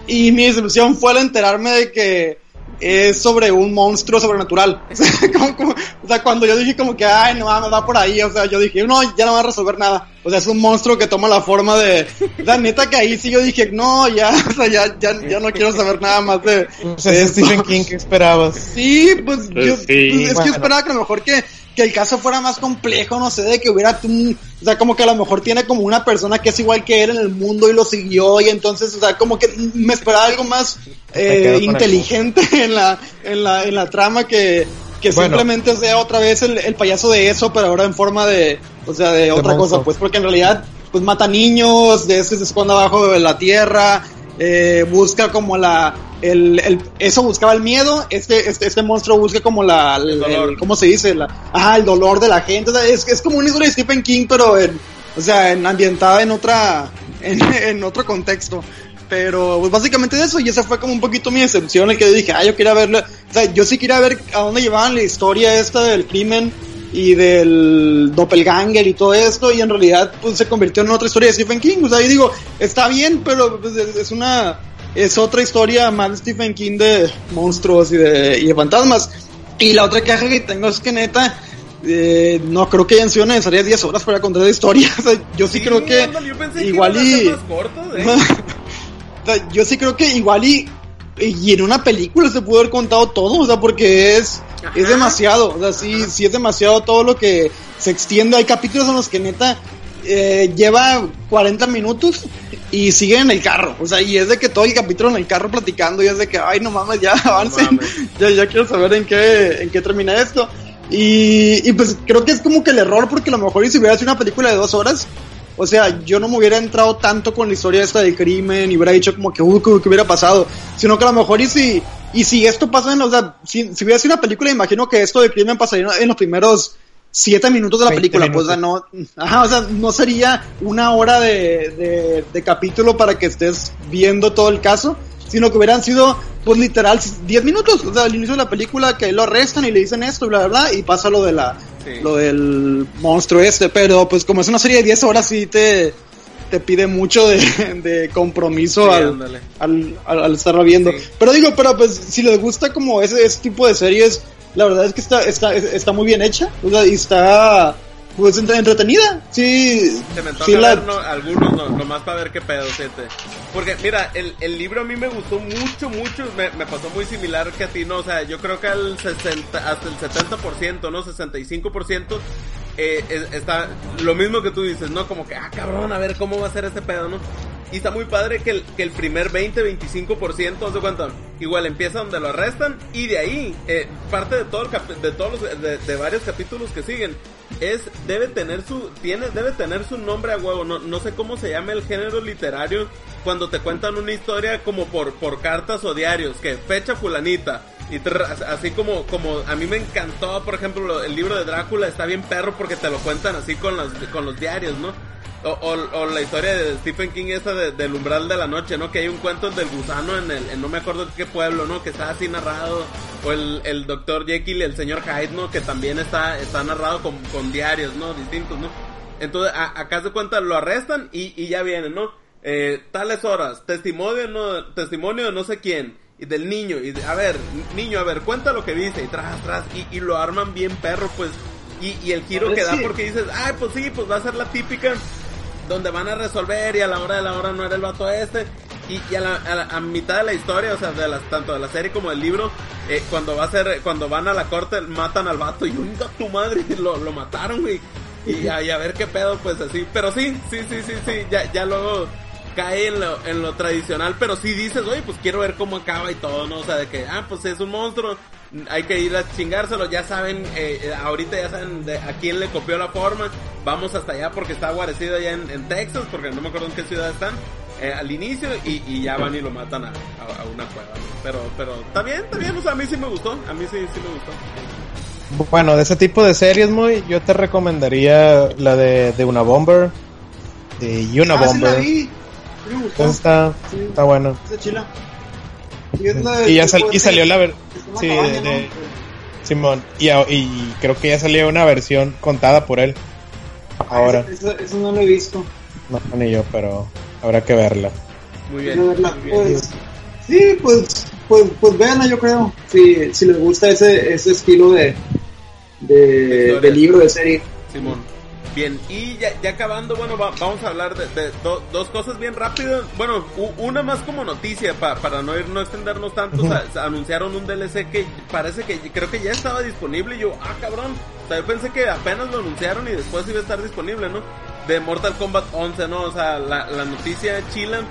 Y mi decepción fue al enterarme de que es sobre un monstruo sobrenatural. o sea, cuando yo dije como que, ay, no, me va por ahí, o sea, yo dije, no, ya no va a resolver nada. O sea, es un monstruo que toma la forma de... La neta que ahí sí yo dije, no, ya, o sea, ya, ya, ya no quiero saber nada más de... O sea, Stephen King, ¿qué esperabas? Sí, pues, yo, pues, es que esperaba que a lo mejor que que el caso fuera más complejo, no sé, de que hubiera un, o sea, como que a lo mejor tiene como una persona que es igual que él en el mundo y lo siguió y entonces, o sea, como que me esperaba algo más eh, inteligente en la, en la, en la trama que, que simplemente sea otra vez el, el, payaso de eso, pero ahora en forma de, o sea, de, otra cosa, pues porque en realidad, pues mata niños, de ese se esconde abajo de la tierra, eh, busca como la el, el, eso buscaba el miedo, este, este, este monstruo busca como la, el, ¿cómo se dice? La, ajá, el dolor de la gente, es, es como una historia de Stephen King, pero en, o sea, en, ambientada en otra, en, en otro contexto. Pero pues básicamente eso, y esa fue como un poquito mi decepción, el que dije, ah, yo quería verlo, o sea, yo sí quería ver a dónde llevaban la historia esta del crimen y del doppelganger y todo esto, y en realidad pues se convirtió en otra historia de Stephen King, o sea, y digo, está bien, pero pues, es una es otra historia más de Stephen King de monstruos y de, y de fantasmas. Y la otra queja que tengo es que neta, eh, no creo que hayan sido necesarias 10 horas para contar la historia. yo sí, creo que igual y... yo sí creo que igual y, y en una película se pudo haber contado todo, o sea, porque es, es demasiado, o sea, sí, sí es demasiado todo lo que se extiende. Hay capítulos en los que neta eh, lleva 40 minutos y sigue en el carro. O sea, y es de que todo el capítulo en el carro platicando y es de que, ay, no mames, ya avancen. ya, ya quiero saber en qué, en qué termina esto. Y, y pues creo que es como que el error porque a lo mejor si hubiera sido una película de dos horas, o sea, yo no me hubiera entrado tanto con la historia esta del crimen y hubiera dicho como que, uh, que, hubiera pasado. Sino que a lo mejor y si, y si esto pasa en, o sea, si, si hubiera sido una película, imagino que esto del crimen pasaría en los primeros siete minutos de la película, pues no, ajá, o sea, no sería una hora de, de, capítulo para que estés viendo todo el caso, sino que hubieran sido, pues literal, diez minutos, o sea, al inicio de la película que lo arrestan y le dicen esto, bla, bla, bla, y pasa lo de la, lo del monstruo este, pero pues como es una serie de diez horas, sí te, te pide mucho de, de compromiso al, al, al, estarla viendo. Pero digo, pero pues si les gusta como ese, ese tipo de series, la verdad es que está, está, está muy bien hecha, o sea, y está pues entretenida, sí. Se me toca ver algunos no, nomás para ver qué pedo, siete. Porque mira, el, el libro a mí me gustó mucho, mucho, me, me, pasó muy similar que a ti, ¿no? O sea, yo creo que al 60, hasta el 70%, ¿no? 65% eh, está lo mismo que tú dices, ¿no? Como que, ah, cabrón, a ver cómo va a ser este pedo, ¿no? Y está muy padre que el, que el primer 20-25%, ¿de cuánto? Igual empieza donde lo arrestan y de ahí, eh, parte de, todo el de todos los, de, varios capítulos que siguen, es, debe tener su, tiene, debe tener su nombre a huevo, no, no sé cómo se llama el género literario cuando te cuentan una historia como por, por cartas o diarios, que fecha fulanita, y así como, como a mí me encantó, por ejemplo, el libro de Drácula está bien perro porque te lo cuentan así con los, con los diarios, ¿no? O, la historia de Stephen King esa del umbral de la noche, ¿no? Que hay un cuento del gusano en el, no me acuerdo de qué pueblo, ¿no? Que está así narrado. O el, el doctor Jekyll y el señor Hyde, ¿no? Que también está, está narrado con, con diarios, ¿no? Distintos, ¿no? Entonces, acá se cuenta, lo arrestan y, y ya vienen, ¿no? Eh, tales horas, testimonio, no, testimonio de no sé quién y del niño y a ver niño a ver cuenta lo que dice y tras tras y, y lo arman bien perro pues y, y el giro que da porque dices ay pues sí pues va a ser la típica donde van a resolver y a la hora de la hora no era el vato este. Y, y a, la, a, mitad de la historia, o sea, de las, tanto de la serie como del libro, eh, cuando va a ser, cuando van a la corte, matan al vato y un tu madre, lo, lo mataron, güey. y, a, ver qué pedo, pues así. Pero sí, sí, sí, sí, sí, ya, ya luego cae en lo, en lo tradicional, pero sí dices, oye, pues quiero ver cómo acaba y todo, ¿no? O sea, de que, ah, pues es un monstruo, hay que ir a chingárselo, ya saben, eh, eh, ahorita ya saben de a quién le copió la forma, vamos hasta allá porque está guarecido allá en, Texas, porque no me acuerdo en qué ciudad están, eh, al inicio, y, ya van y lo matan a, una cueva, Pero, pero, está bien, está bien, o sea, a mí sí me gustó, a mí sí, sí me gustó. Bueno, de ese tipo de series, muy, yo te recomendaría la de, de una bomber, de una ah, bomber. Está, está bueno. Y, ya y salió la versión. Sí, de, Simón. Y, y, creo que ya salió una versión contada por él. Ah, Ahora. Eso, no lo he visto. No, ni yo, pero habrá que verla. Muy bien. Pues, sí, pues, pues, pues véanla, yo creo. Si, si les gusta ese, ese estilo de, de, de libro, de serie. Simón. Bien, y ya, ya acabando, bueno, vamos a hablar de, dos cosas bien rápido. Bueno, una más como noticia, para no ir, no extendernos tanto. anunciaron un DLC que parece que creo que ya estaba disponible. Y yo, ah, cabrón. O sea, yo pensé que apenas lo anunciaron y después iba a estar disponible, ¿no? De Mortal Kombat 11, ¿no? O sea, la, la noticia chila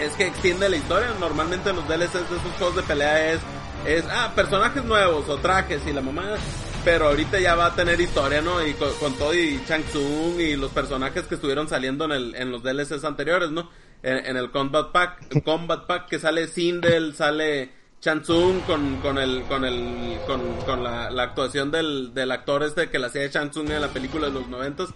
es que extiende la historia. Normalmente en los DLCs de esos juegos de pelea es, es, ah, personajes nuevos o trajes y la mamá pero ahorita ya va a tener historia, ¿no? Y con, todo y Chang Tsung y los personajes que estuvieron saliendo en, el, en los DLCs anteriores, ¿no? En, el Combat Pack, Combat Pack que sale Sindel, sale Chang Tsung con, con el, con el, con, con la, la, actuación del, del actor este que la hacía de Chang Tsung en la película de los noventas,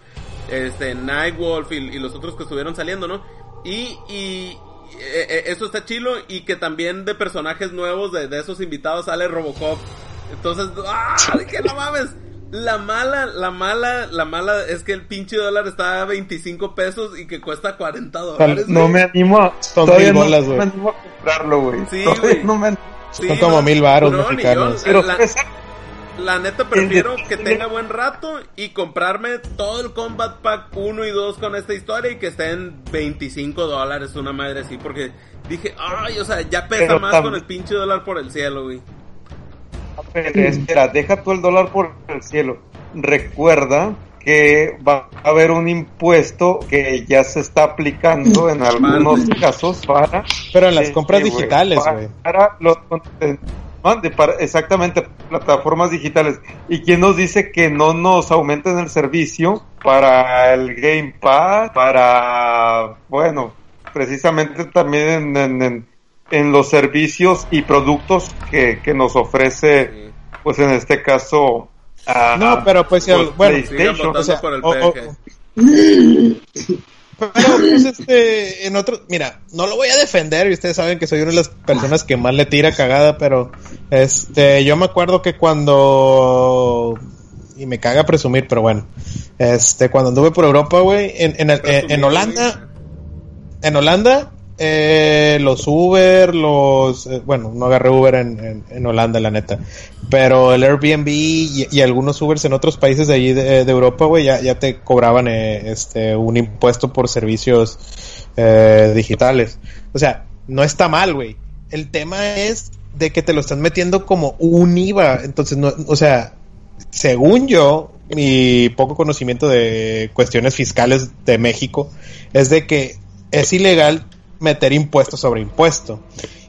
este, Nightwolf y, y los otros que estuvieron saliendo, ¿no? Y, y, e, e, eso está chilo y que también de personajes nuevos de, de esos invitados sale Robocop entonces, ¡ah! ¡Que no mames! La mala, la mala, la mala es que el pinche dólar está a 25 pesos y que cuesta 40 dólares. No me animo a, todavía no, me animo a comprarlo, güey. Sí, güey. No me Son como mil baros mexicanos. Pero la, la, neta prefiero que tenga buen rato y comprarme todo el Combat Pack 1 y 2 con esta historia y que esté en 25 dólares una madre así porque dije, ay, o sea, ya pesa más con el pinche dólar por el cielo, güey espera, deja tú el dólar por el cielo. Recuerda que va a haber un impuesto que ya se está aplicando en algunos casos para... Pero en las compras digitales, güey. Para, los para exactamente plataformas digitales. ¿Y quién nos dice que no nos aumenten el servicio para el Game Pass? Para, bueno, precisamente también en en los servicios y productos que, que nos ofrece, pues en este caso, no, pero pues, bueno, PlayStation. O sea, pero pues este, en otro, mira, no lo voy a defender y ustedes saben que soy una de las personas que más le tira cagada, pero este, yo me acuerdo que cuando y me caga presumir, pero bueno, este, cuando anduve por Europa, güey, en, en, en Holanda, en Holanda, eh, los Uber, los... Eh, bueno, no agarré Uber en, en, Holanda, la neta. Pero el Airbnb y, algunos Ubers en otros países de allí de, Europa, güey, ya, ya te cobraban eh, este un impuesto por servicios eh, digitales. O sea, no está mal, güey. El tema es de que te lo están metiendo como un IVA. Entonces, no, o sea, según yo, mi poco conocimiento de cuestiones fiscales de México, es de que es ilegal meter impuesto sobre impuesto.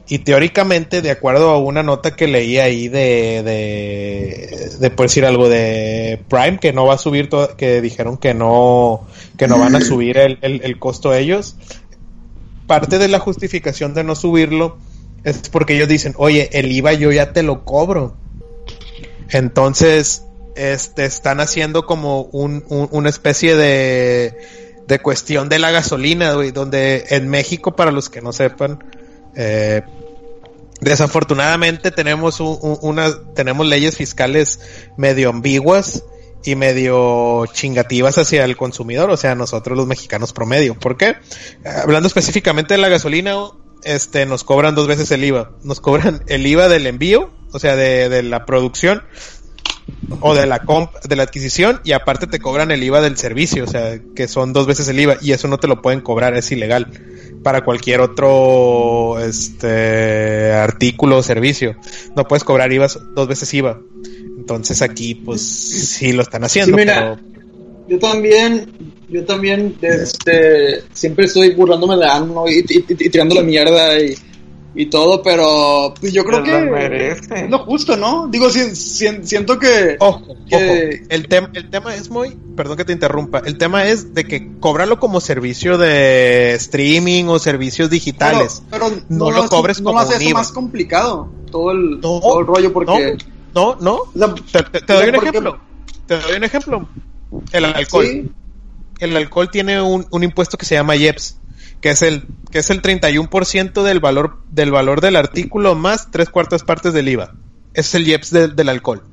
Y teóricamente, de acuerdo a una nota que leí ahí de, de, de por decir algo de Prime, que no va a subir, que dijeron que no, que no van a subir el, el, el costo ellos, parte de la justificación de no subirlo es porque ellos dicen, oye, el IVA yo ya te lo cobro. Entonces, este, están haciendo como un, un, una especie de, de cuestión de la gasolina, güey, donde en México, para los que no sepan, eh, desafortunadamente tenemos una, tenemos leyes fiscales medio ambiguas y medio chingativas hacia el consumidor, o sea, nosotros los mexicanos promedio. ¿Por qué? Hablando específicamente de la gasolina, este, nos cobran dos veces el IVA. Nos cobran el IVA del envío, o sea, de, de la producción, o de la comp de la adquisición y aparte te cobran el IVA del servicio, o sea, que son dos veces el IVA y eso no te lo pueden cobrar, es ilegal para cualquier otro este artículo o servicio. No puedes cobrar IVA dos veces IVA. Entonces aquí pues sí lo están haciendo, pero yo también, yo también, este, siempre estoy burlándome de Ano y, y, y, tirando la mierda y, y todo, pero pues yo creo que es lo justo, ¿no? Digo, si, si, siento que... Ojo, que... ojo. El, tema el tema es muy, perdón que te interrumpa, el tema es de que cobrarlo como servicio de streaming o servicios digitales. Pero, pero no, no, lo cobres como no lo hace eso más complicado, todo el, no, todo el rollo, porque... No, no, no. te, te, te doy un ejemplo. Te doy un ejemplo. El alcohol. ¿Sí? El alcohol tiene un, un, impuesto que se llama IEPS, que es el que es el 31% del valor del valor del artículo más tres cuartas partes del IVA. Es el IEPS de, del alcohol.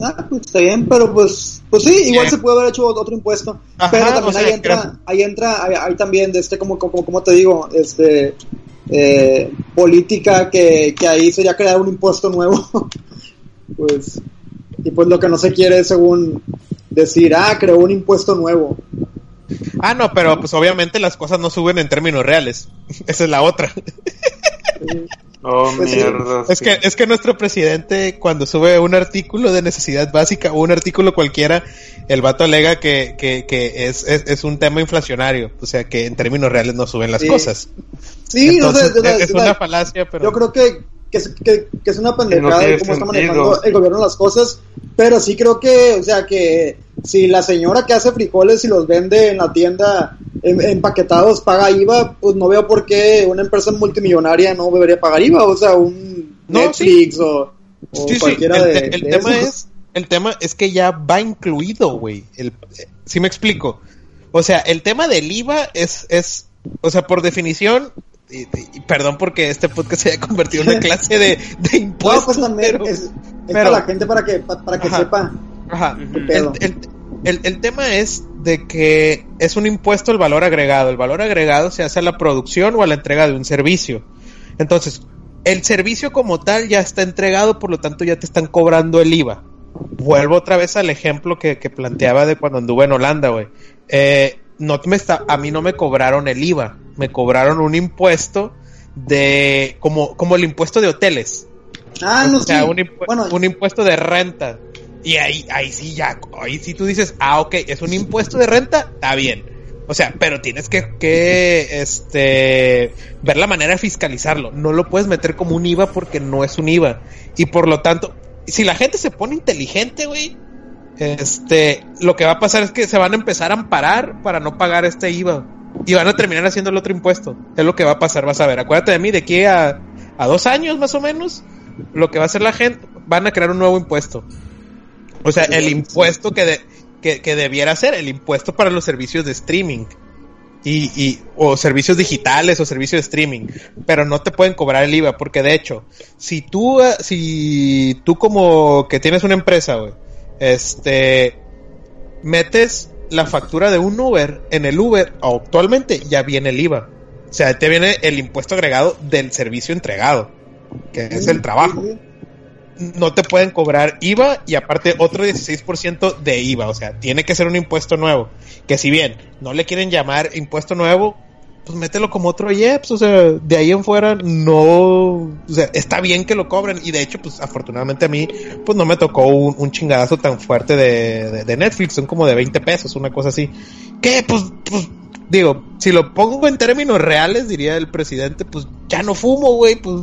Ah, pues está bien, pero pues, pues sí, igual yeah. se puede haber hecho otro impuesto. Ajá, pero también o sea, ahí entra, creo... ahí entra, ahí, ahí, también de este, como, como, como te digo, este, eh, política que, que ahí sería crear un impuesto nuevo. pues, y pues lo que no se quiere es según decir, ah, creó un impuesto nuevo. Ah, no, pero pues obviamente las cosas no suben en términos reales. Esa es la otra. Oh, mierda. Es que, es que nuestro presidente, cuando sube un artículo de necesidad básica o un artículo cualquiera, el vato alega que, que, que es, es, es, un tema inflacionario. O sea, que en términos reales no suben las sí. cosas. Sí, Entonces, no sé, es, es una falacia, pero. Yo creo que que es, que, que es una pendejada no de cómo está manejando el gobierno las cosas, pero sí creo que, o sea, que si la señora que hace frijoles y los vende en la tienda en, empaquetados paga IVA, pues no veo por qué una empresa multimillonaria no debería pagar IVA, o sea, un no, Netflix sí. o, o sí, cualquiera sí. El, de, el de tema esos. es el tema es que ya va incluido, güey. El, si me explico. O sea, el tema del IVA es, es, o sea, por definición, y, y, perdón porque este podcast se haya convertido en una clase de, de impuestos. No, pues también pero, es, es pero, para la gente para que, para, para que ajá, sepa. Ajá. El, el, el, el, tema es de que es un impuesto el valor agregado. El valor agregado se hace a la producción o a la entrega de un servicio. Entonces, el servicio como tal ya está entregado, por lo tanto ya te están cobrando el IVA. Vuelvo otra vez al ejemplo que, que planteaba de cuando anduve en Holanda, güey. Eh, no me está, a mí no me cobraron el IVA, me cobraron un impuesto de como, como el impuesto de hoteles. Ah, no o sea, sí. un, impu bueno, un, impuesto de renta. Y ahí, ahí sí ya, ahí sí tú dices, ah, ok, es un impuesto de renta, está bien. O sea, pero tienes que, que este, ver la manera de fiscalizarlo. No lo puedes meter como un IVA porque no es un IVA. Y por lo tanto, si la gente se pone inteligente, güey, este, lo que va a pasar es que se van a empezar a amparar para no pagar este IVA. Y van a terminar haciendo el otro impuesto. Es lo que va a pasar, vas a ver. Acuérdate de mí, de aquí a, a dos años más o menos, lo que va a hacer la gente, van a crear un nuevo impuesto. O sea, el impuesto que, de, que, que debiera ser, el impuesto para los servicios de streaming. Y, y, o servicios digitales o servicios de streaming, pero no te pueden cobrar el IVA, porque de hecho, si tú, si tú como que tienes una empresa, güey, este, metes la factura de un Uber en el Uber, actualmente ya viene el IVA. O sea, te viene el impuesto agregado del servicio entregado, que es el trabajo. No te pueden cobrar IVA y aparte otro 16% de IVA. O sea, tiene que ser un impuesto nuevo. Que si bien no le quieren llamar impuesto nuevo, pues mételo como otro IEPS, o sea, de ahí en fuera no, o sea, está bien que lo cobren y de hecho, pues afortunadamente a mí, pues no me tocó un, chingadazo tan fuerte de, de, de, Netflix, son como de 20 pesos, una cosa así, que pues, pues, digo, si lo pongo en términos reales, diría el presidente, pues ya no fumo, güey, pues,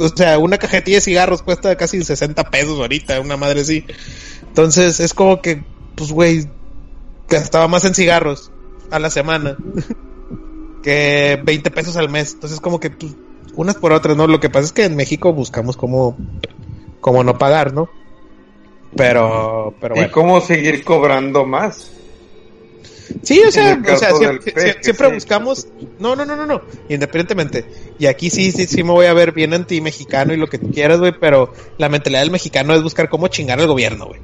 o sea, una cajetilla de cigarros cuesta casi 60 pesos ahorita, una madre así, entonces es como que, pues, güey, gastaba más en cigarros a la semana que 20 pesos al mes. Entonces, como que pues, unas por otras, ¿no? Lo que pasa es que en México buscamos cómo, cómo no pagar, ¿no? Pero, pero bueno. ¿Y cómo seguir cobrando más? Sí, o sea, o sea siempre, siempre sí. buscamos. No, no, no, no, no. Independientemente. Y aquí sí, sí, sí me voy a ver bien anti-mexicano y lo que tú quieras, güey. Pero la mentalidad del mexicano es buscar cómo chingar al gobierno, güey.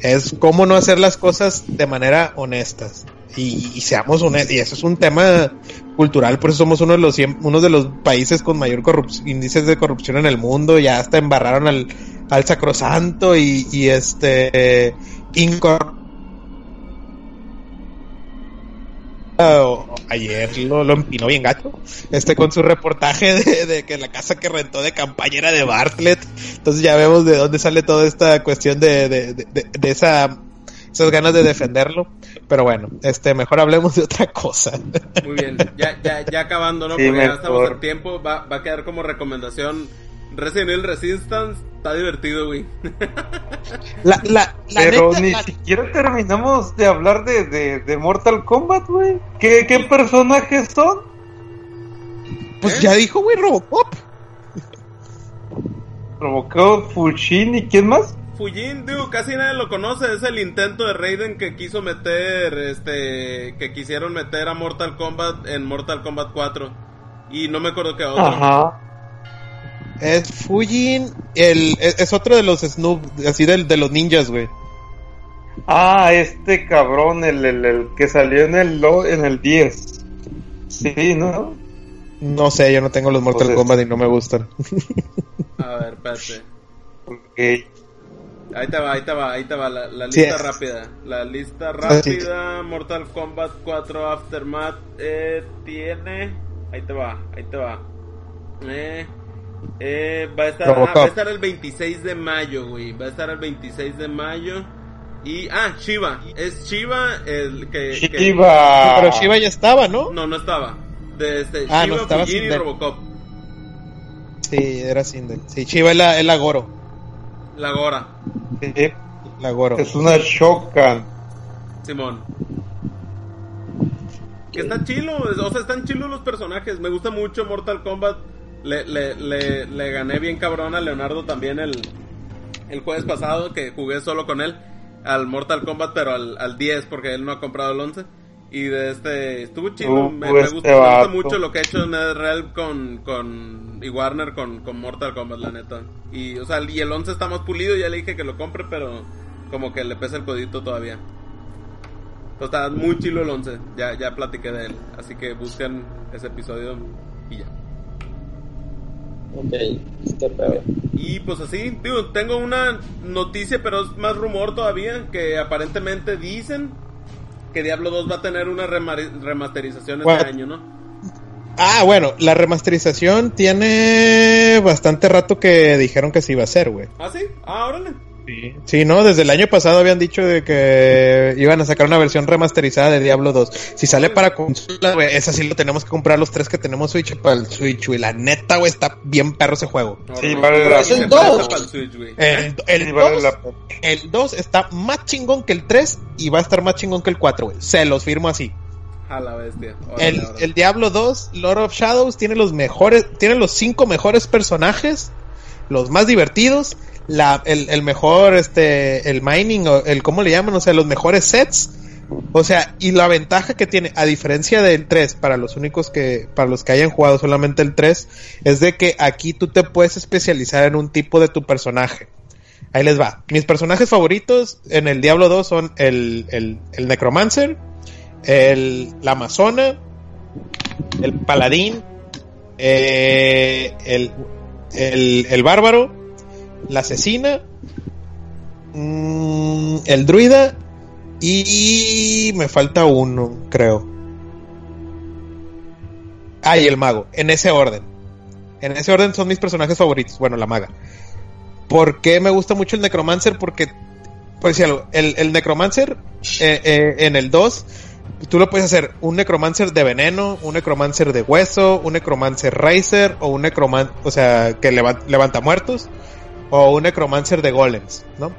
Es cómo no hacer las cosas de manera honestas y, y, seamos honestos, y eso es un tema cultural, por eso somos uno de los uno de los países con mayor índices de corrupción en el mundo, ya hasta embarraron al, al sacrosanto y, y este eh, ayer lo, lo, empinó bien gacho, este con su reportaje de, de, que la casa que rentó de campaña era de Bartlett, entonces ya vemos de dónde sale toda esta cuestión de, de, de esa esas ganas de defenderlo. Pero bueno, este, mejor hablemos de otra cosa. Muy bien, ya, ya, ya acabando, ¿no? Porque ya estamos en tiempo, va, va a quedar como recomendación Resident Evil Resistance está divertido, güey. La, la, Pero ni siquiera terminamos de hablar de, de, de Mortal Kombat, güey. ¿Qué, ¿Qué, personajes son? Pues ¿Eh? ya dijo, güey, Robocop. Robocop, Fujin y quién más? Fujin, digo, casi nadie lo conoce. Es el intento de Raiden que quiso meter, este, que quisieron meter a Mortal Kombat en Mortal Kombat 4. Y no me acuerdo qué otro. Ajá. Es Fujin, el, es, otro de los Snoop, así de, de los ninjas, güey. Ah, este cabrón, el, el, que salió en el, en el 10. Sí, ¿no? No sé, yo no tengo los Mortal pues Kombat y no me gustan. A ver, espérate. Okay. Ahí te va, ahí te va, ahí te va, la, la lista rápida. La lista rápida, Mortal Kombat 4 Aftermath eh, tiene... Ahí te va, ahí te va. Eh, eh, va, a estar, ah, va a estar el 26 de mayo, güey. Va a estar el 26 de mayo. Y, ah, Shiva. Es Shiva el que. Shiva. Pero Shiva ya estaba, ¿no? No, no estaba. De este, ah, Shiva, no estaba y Robocop. Sí, era Sindel. Sí, Shiva es la, es la Goro. La Gora. Sí. La Goro. Es una Shokan. Simón. Que está chilo, o sea, están chilos los personajes. Me gusta mucho Mortal Kombat le, le, le, le, gané bien cabrón a Leonardo también el, el jueves pasado que jugué solo con él al Mortal Kombat, pero al, al 10 porque él no ha comprado el 11. Y de este, estuvo chido. me, me, gusta, me, gusta, mucho lo que ha hecho NetherRealm con, con, y Warner con, con Mortal Kombat, la neta. Y, o sea, y el 11 está más pulido, ya le dije que lo compre, pero como que le pesa el codito todavía. Entonces está muy chilo el 11, ya, ya platiqué de él. Así que busquen ese episodio y ya. Ok, este Y pues así, digo, tengo una noticia, pero es más rumor todavía, que aparentemente dicen que Diablo 2 va a tener una remasterización este año, ¿no? Ah, bueno, la remasterización tiene bastante rato que dijeron que se iba a hacer, güey. ¿Ah, sí? Ah, órale. Sí. no, desde el año pasado habían dicho de que iban a sacar una versión remasterizada de Diablo 2. Si sale para consola, güey, esa sí lo tenemos que comprar los tres que tenemos Switch para el Switch, güey. La neta, güey, está bien perro ese juego. Sí, vale la el 2. El, el, 2 está más chingón que el 3 y va a estar más chingón que el 4, güey. Se los firmo así. A la bestia. el, el Diablo 2, Lord of Shadows, tiene los mejores, tiene los cinco mejores personajes, los más divertidos la, el, el, mejor, este, el mining, o el, ¿cómo le llaman? O sea, los mejores sets. O sea, y la ventaja que tiene, a diferencia del 3, para los únicos que, para los que hayan jugado solamente el 3, es de que aquí tú te puedes especializar en un tipo de tu personaje. Ahí les va. Mis personajes favoritos en el Diablo 2 son el, el, el Necromancer, el, la Amazona, el Paladín, eh, el, el, el Bárbaro, la asesina, mmm, el druida y me falta uno, creo. Ah, y el mago, en ese orden. En ese orden son mis personajes favoritos. Bueno, la maga. ¿Por qué me gusta mucho el Necromancer? Porque, algo, el, el Necromancer eh, eh, en el 2, tú lo puedes hacer un Necromancer de veneno, un Necromancer de hueso, un Necromancer Racer o un Necromancer, o sea, que levanta muertos o un necromancer de golems, ¿no?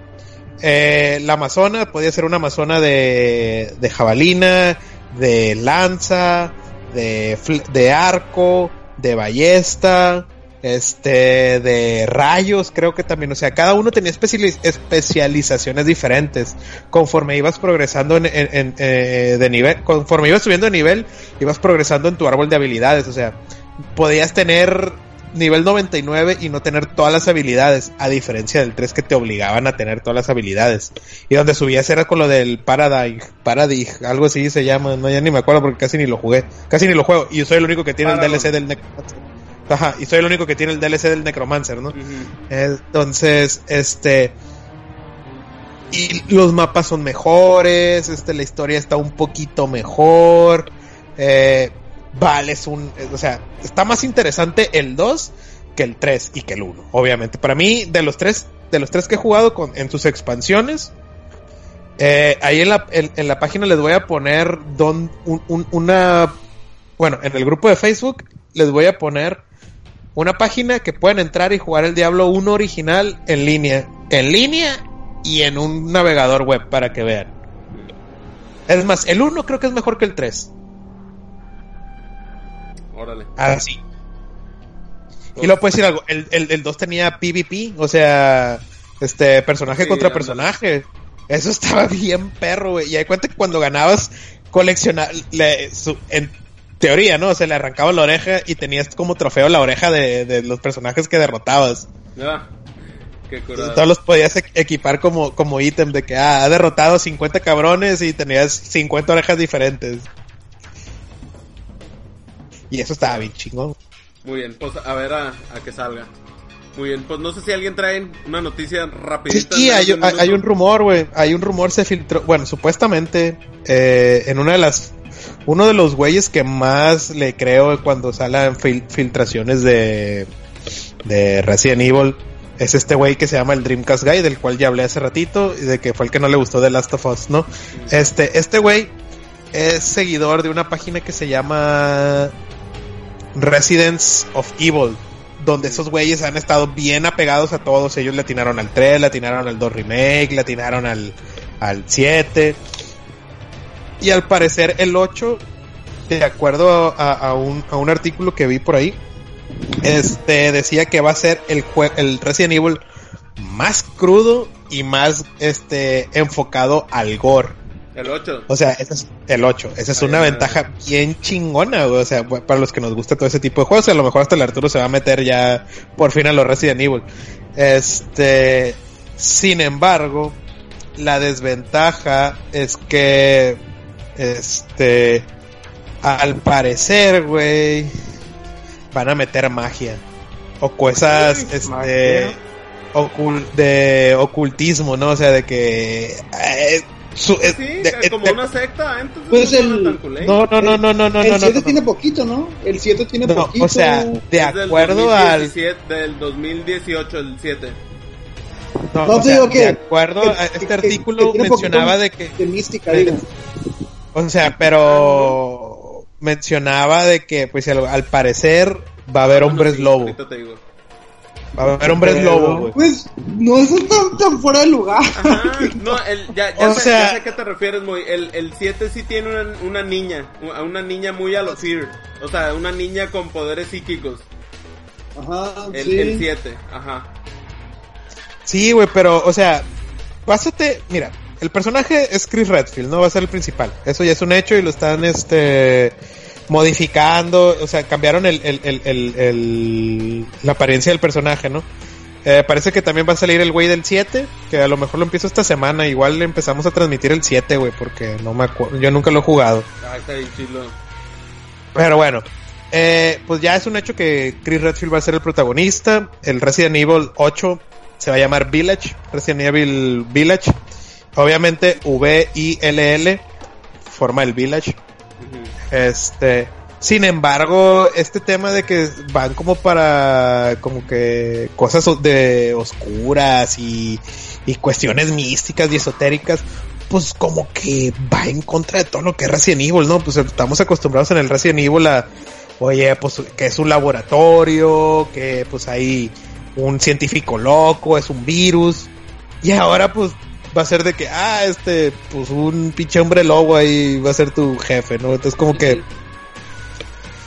Eh, la amazona podía ser una amazona de, de jabalina, de lanza, de, de arco, de ballesta, este, de rayos, creo que también, o sea, cada uno tenía especializaciones diferentes. Conforme ibas progresando en, eh, de nivel, conforme ibas subiendo de nivel, ibas progresando en tu árbol de habilidades, o sea, podías tener nivel 99 y no tener todas las habilidades, a diferencia del 3 que te obligaban a tener todas las habilidades. Y donde subías era con lo del Paradig, Paradig, algo así se llama, no ya ni me acuerdo porque casi ni lo jugué, casi ni lo juego, y soy el único que tiene el DLC del Necromancer. Ajá, y soy el único que tiene el DLC del Necromancer, ¿no? Entonces, este y los mapas son mejores, este la historia está un poquito mejor. Eh, vale, es un, o sea, está más interesante el 2 que el 3 y que el 1, obviamente. Para mí, de los tres, de los tres que he jugado con, en sus expansiones, Eh, ahí en la, en, la página les voy a poner don, un- una... Bueno, en el grupo de Facebook les voy a poner una página que pueden entrar y jugar el Diablo 1 original en línea. En línea y en un navegador web para que vean. Es más, el 1 creo que es mejor que el 3. Órale. Así. Y luego puedes decir algo. El, el, el 2 tenía PvP, o sea, este personaje Sí, contra personaje. Eso estaba bien perro, güey. Y hay cuenta que cuando ganabas, coleccionar, en teoría, ¿no? O sea, le arrancaba la oreja y tenías como trofeo la oreja de, de los personajes que derrotabas. Ah, qué curado. Todos los podías e- equipar como, como ítem de que ah, ha derrotado 50 cabrones y tenías 50 orejas diferentes. Y eso estaba bien chingón. Muy bien, pues a ver a, a que salga. Muy bien, pues no sé si alguien trae una noticia rapidita. Sí, hay, hay un rumor, güey. Hay un rumor se filtró. Bueno, supuestamente eh, en una de las uno de los güeyes que más le creo cuando salen fil- filtraciones de de Resident Evil es este güey que se llama el Dreamcast Guy, del cual ya hablé hace ratito y de que fue el que no le gustó de Last of Us, ¿no? Este este güey es seguidor de una página que se llama Residents of Evil, donde esos güeyes han estado bien apegados a todos. Ellos le atinaron al 3, le atinaron al 2 Remake, le atinaron al, al 7. Y al parecer el 8, de acuerdo a, un, a un artículo que vi por ahí, este decía que va a ser el, el Resident Evil más crudo y más este enfocado al gore. El 8. O sea, ese es el 8. Esa es Ay, una ventaja bien chingona, güey. O sea, para los que nos gusta todo ese tipo de juegos, a lo mejor hasta el Arturo se va a meter ya por fin a los Resident Evil. Este, sin embargo, la desventaja es que, este, al parecer, güey, van a meter magia. O cosas, este, magia. ocul- de ocultismo, ¿no? O sea, de que... eh, su- eh, Sí, de- es como de- una secta, entonces Pues el- no, no, no, no, no, no, el no, 7 no, tiene poquito, ¿no? El 7 tiene No, poquito. o sea, de acuerdo al 2017, Del 2018, el 7. no, No, o te sea, digo que- de acuerdo que- a este que- artículo que mencionaba de que de mística, de- digo. o sea, pero mencionaba de que pues al, al parecer va a haber hombres Sí, lobo, te digo. Va a haber hombres Pero- lobo, güey. Pues no es tan, tan fuera de lugar. Ajá, no, el, ya, ya, O sé, sea- ya sé a qué te refieres, muy. El, el 7 sí tiene una, una niña, a una niña muy a lo Fear. O sea, una niña con poderes psíquicos. Ajá, El, sí. el 7, ajá. Sí, güey, pero o sea, pásate, mira, el personaje es Chris Redfield, no va a ser el principal. Eso ya es un hecho y lo están este modificando, o sea, cambiaron el, el, el, el- el- la apariencia del personaje, ¿no? Eh, parece que también va a salir el güey del 7, que a lo mejor lo empiezo esta semana, igual empezamos a transmitir el 7, güey, porque no me acuerdo, yo nunca lo he jugado. Ah, está bien chilo. Pero bueno, eh, pues ya es un hecho que Chris Redfield va a ser el protagonista. El Resident Evil 8 se va a llamar Village, Resident Evil Village. Obviamente V-I-L-L forma el Village. Este, sin embargo, este tema de que van como para como que cosas de oscuras y, y cuestiones místicas y esotéricas, pues como que va en contra de todo lo que es Resident Evil, ¿no? Pues estamos acostumbrados en el Resident Evil a, oye, pues que es un laboratorio, que pues hay un científico loco, es un virus, y ahora pues va a ser de que, ah, este, pues un pinche hombre lobo ahí va a ser tu jefe, ¿no? Entonces como que,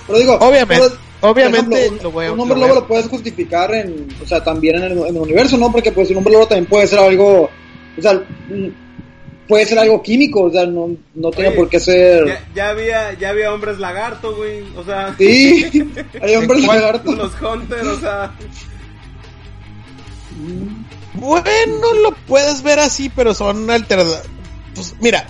Pero digo, obviamente, pero, obviamente ejemplo, lo voy a- un lo hombre voy a- lobo lo puedes justificar en, o sea, también en el, en el universo, ¿no? Porque pues un hombre lobo también puede ser algo, o sea, mm, puede ser algo químico, o sea, no, no tiene Oye, por qué ser... Ya, ya había, ya había hombres lagarto, güey. O sea, Sí, hay hombres ¿Cuál? lagartos. los Hunter, o sea. Bueno, lo puedes ver así, pero son alternativas. Pues mira,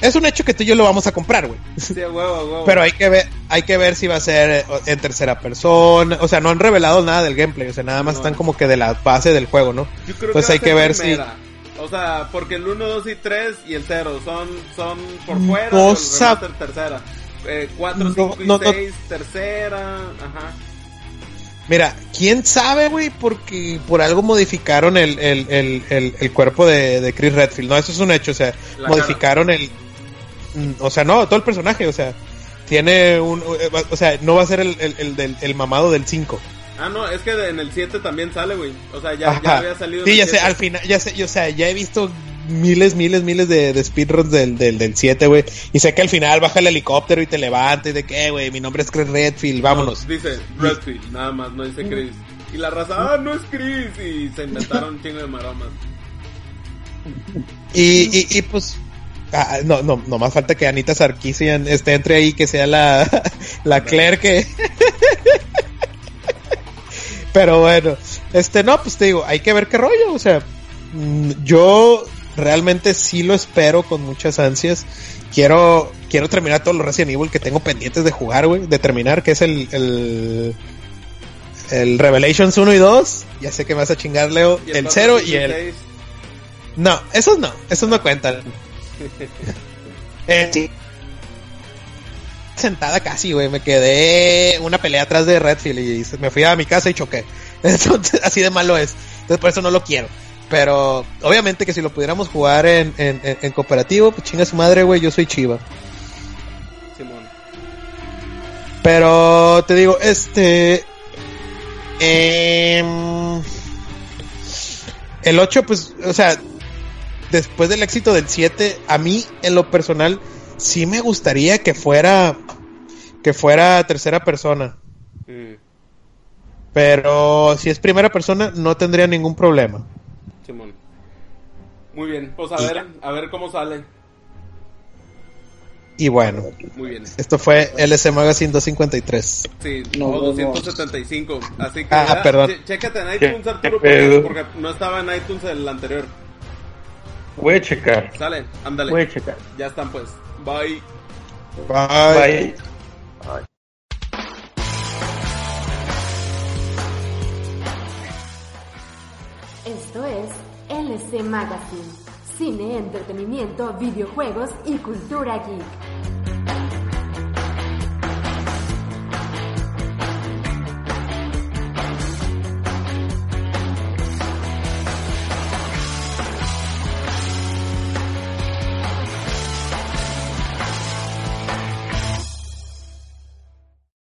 es un hecho que tú y yo lo vamos a comprar, güey. Sí, a huevo. Pero hay que ver, hay que ver si va a ser eh, en tercera persona. O sea, no han revelado nada del gameplay. O sea, nada más No. están como que de la base del juego, ¿no? Yo creo Pues que hay que ver si- primera. O sea, porque el 1, 2 y 3 y el 0 son, son por No fuera. pero el sab- remaster tercera. Eh, 4, No, 5 y no, no. 6, tercera. Ajá. Mira, quién sabe, güey, porque por algo modificaron el, el, el, el, el cuerpo de, de, Chris Redfield. No, eso es un hecho, o sea, La modificaron cara. el. Mm, o sea, no, todo el personaje, o sea, tiene un. O sea, no va a ser el, el, el, el mamado del 5. Ah, no, es que en el 7 también sale, güey. O sea, ya, ya había salido. Sí, ya sé, al final, ya sé, o sea, ya he visto miles, miles, miles de, de speedruns del, del, del 7, güey. Y sé que al final baja el helicóptero y te levanta y de que, güey, mi nombre es Chris Redfield, vámonos. No, dice Redfield, nada más, no dice Chris. Y la raza, ah, no es Chris. Y se inventaron un chingo de maromas. Y, y, y pues, Ah, no, no, no más falta que Anita Sarkeesian esté entre ahí, que sea la, la Claire que... Pero bueno, este, no, pues te digo, hay que ver qué rollo, o sea, mm, yo realmente sí lo espero con muchas ansias. Quiero, quiero terminar todos los Resident Evil que tengo pendientes de jugar, güey, de terminar, que es el, el, el Revelations 1 y 2. Ya sé que me vas a chingar, Leo. El 0 y el... No, esos no, esos no cuentan. eh, sí. Sentada casi, güey. Me quedé una pelea atrás de Redfield y me fui a mi casa y choqué. Entonces, así de malo es. Entonces, por eso no lo quiero. Pero, obviamente que si lo pudiéramos jugar en, en, en cooperativo, pues chinga su madre, güey. Yo soy chiva. Simón. Pero, te digo, este. Eh, el 8, pues, o sea, después del éxito del 7, a mí, en lo personal, sí me gustaría que fuera que fuera tercera persona. Mm. Pero si es primera persona, no tendría ningún problema. Simón. Muy bien, pues a ver, a ver cómo sale. Y bueno, Muy bien. esto fue LS Magazine 253. Sí, no, 275. Así que ah, ya, perdón. chécate en iTunes, Arturo, porque, porque, no estaba en iTunes el anterior. Voy a checar. Sale, ándale. Voy a checar. Ya están pues. Bye. Bye. Bye. Bye. Es LC Magazine. Cine, entretenimiento, videojuegos y cultura geek.